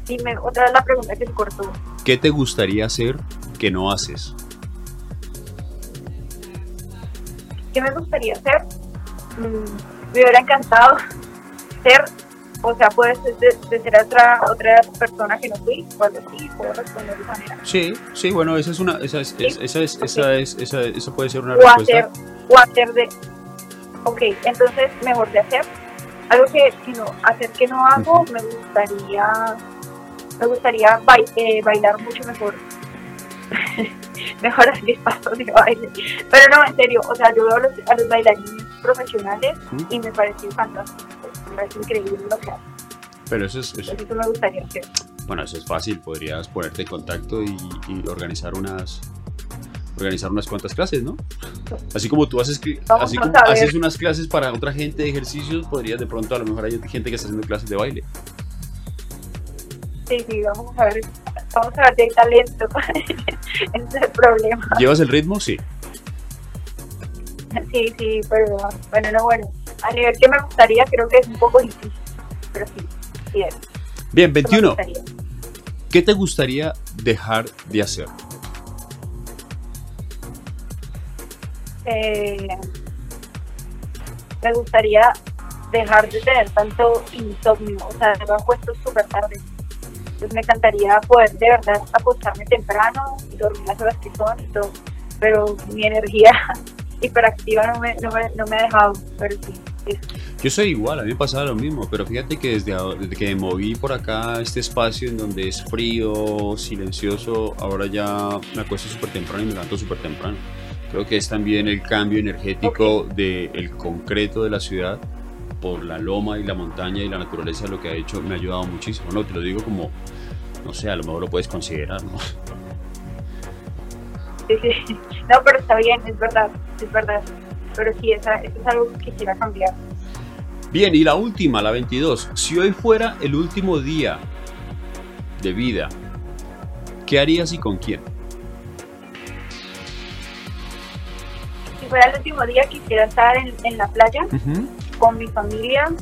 Dime otra vez la pregunta que se cortó. ¿Qué te gustaría hacer que no haces? ¿Qué me gustaría hacer? Mm, me hubiera encantado ser, o sea, puedes de, ser otra, otra persona que no fui, cuando sí, puedo responder de manera. Sí, sí, bueno, esa es una, esa es, esa es, esa es, esa, esa puede ser una o respuesta. Hacer, o hacer de, ok, entonces mejor de hacer algo que, que no, hacer que no hago, me gustaría me gustaría eh, bailar mucho mejor. mejor mis pasos de baile. Pero no, en serio, o sea, yo veo a los, a los bailarines profesionales y me parece fantástico. Parece increíble lo que hacen. Pero eso es. Eso, me gustaría hacer. Bueno, eso es fácil. Podrías ponerte en contacto y, organizar unas organizar unas cuantas clases, ¿no? Así como tú haces, así como haces unas clases para otra gente de ejercicios, podrías de pronto a lo mejor hay gente que está haciendo clases de baile. Sí, sí, vamos a ver, vamos a ver si hay talento. Ese es el problema. ¿Llevas el ritmo? Sí. Sí, sí, pero bueno, no, bueno. A nivel que me gustaría, creo que es un poco difícil. Pero sí, es. Bien, 21. ¿Qué te gustaría dejar de hacer? Eh, me gustaría dejar de tener tanto insomnio. O sea, me han puesto súper tarde. Entonces me encantaría poder de verdad acostarme temprano y dormir las horas que son y todo. Pero mi energía hiperactiva no me, no me, no me ha dejado, pero sí. Yo soy igual, a mí me pasaba lo mismo, pero fíjate que desde, desde que me moví por acá a este espacio en donde es frío, silencioso, ahora ya me acuesto súper temprano y me levanto súper temprano. Creo que es también el cambio energético del concreto de la ciudad por la loma y la montaña y la naturaleza lo que ha hecho me ha ayudado muchísimo. No, te lo digo como, no sé, a lo mejor lo puedes considerar, ¿no? Sí, sí. No, pero está bien, es verdad, es verdad. Pero sí, esa, eso es algo que quisiera cambiar. Bien, y la última, la 22. Si hoy fuera el último día de vida, ¿qué harías y con quién? Si fuera el último día, quisiera estar en, en la playa con mi familia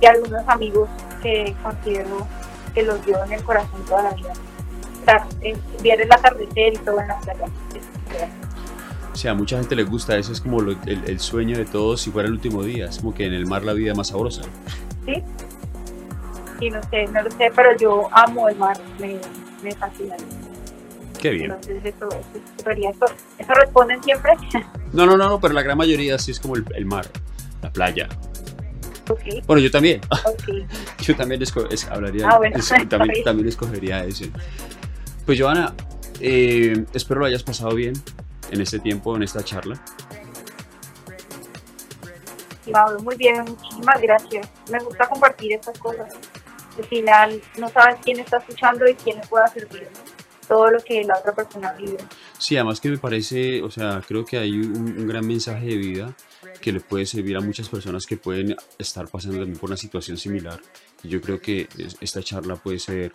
y algunos amigos que considero que los llevo en el corazón toda la vida. Estar, ver el atardecer y todo en la playa. O sea, a mucha gente le gusta, eso es como el, sueño de todos si fuera el último día, es como que en el mar la vida es más sabrosa. Sí, sí, no sé, no lo sé, pero yo amo el mar, me, me fascina. Qué bien. Entonces eso, eso, eso, responden siempre. No, no, no, pero la gran mayoría sí es como el, mar, la playa. Okay. Bueno, yo también. Okay. yo también hablaría, ah, también, también, escogería ese. Pues Joana, eh, espero lo hayas pasado bien en este tiempo, en esta charla. muy bien, muchísimas gracias. Me gusta compartir estas cosas. Al final no sabes quién está escuchando y quién le pueda servir todo lo que la otra persona vive. Sí, además que me parece, o sea, creo que hay un, gran mensaje de vida que le puede servir a muchas personas que pueden estar pasando también por una situación similar. Y yo creo que esta charla puede ser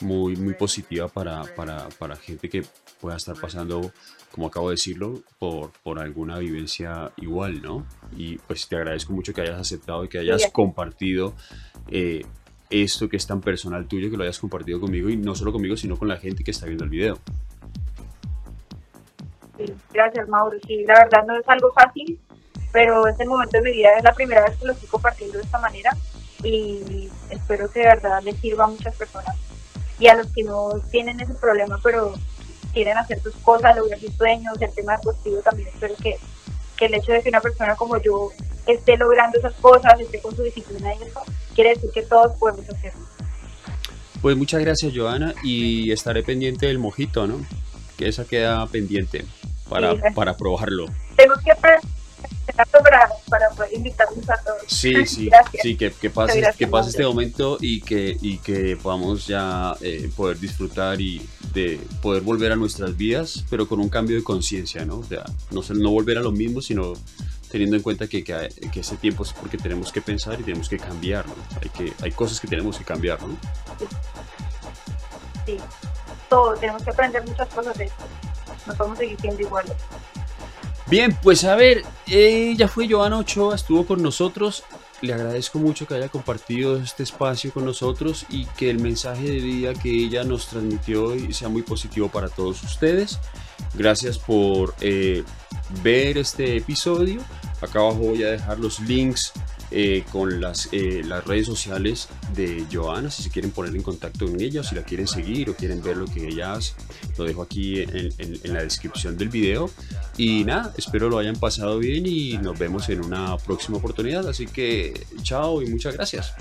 muy, muy positiva para, para, para gente que pueda estar pasando, como acabo de decirlo, por, por alguna vivencia igual, ¿no? Y pues te agradezco mucho que hayas aceptado y que hayas compartido eh, esto que es tan personal tuyo, que lo hayas compartido conmigo y no solo conmigo, sino con la gente que está viendo el video. gracias, Mauro. Sí, la verdad no es algo fácil, pero es el momento de mi vida, es la primera vez que lo estoy compartiendo de esta manera y espero que de verdad le sirva a muchas personas y a los que no tienen ese problema, pero quieren hacer sus cosas, lograr sus sueños, el tema deportivo también espero que, que el hecho de que una persona como yo esté logrando esas cosas, esté con su disciplina y eso, quiere decir que todos podemos hacerlo. Pues muchas gracias Joana y estaré pendiente del mojito, ¿no? Que esa queda pendiente para, para probarlo. Tengo que para, para poder invitarnos a todos. Sí, sí, sí, que, que pase, que pase este momento y que, y que podamos ya eh, poder disfrutar y de poder volver a nuestras vidas, pero con un cambio de conciencia, ¿no? O sea, no, no volver a lo mismo, sino teniendo en cuenta que, que, que, ese tiempo es porque tenemos que pensar y tenemos que cambiar, ¿no? Hay, que, hay cosas que tenemos que cambiar, ¿no? Sí, todo, tenemos que aprender muchas cosas de esto. No podemos seguir siendo iguales. Bien, pues a ver, ella fue Joana Ochoa, estuvo con nosotros. Le agradezco mucho que haya compartido este espacio con nosotros y que el mensaje de vida que ella nos transmitió hoy sea muy positivo para todos ustedes. Gracias por eh, ver este episodio. Acá abajo voy a dejar los links eh, con las, eh, las redes sociales de Joana, si se quieren poner en contacto con ella, si la quieren seguir o quieren ver lo que ella hace, lo dejo aquí en, en, en la descripción del video. Y nada, espero lo hayan pasado bien y nos vemos en una próxima oportunidad. Así que chao y muchas gracias.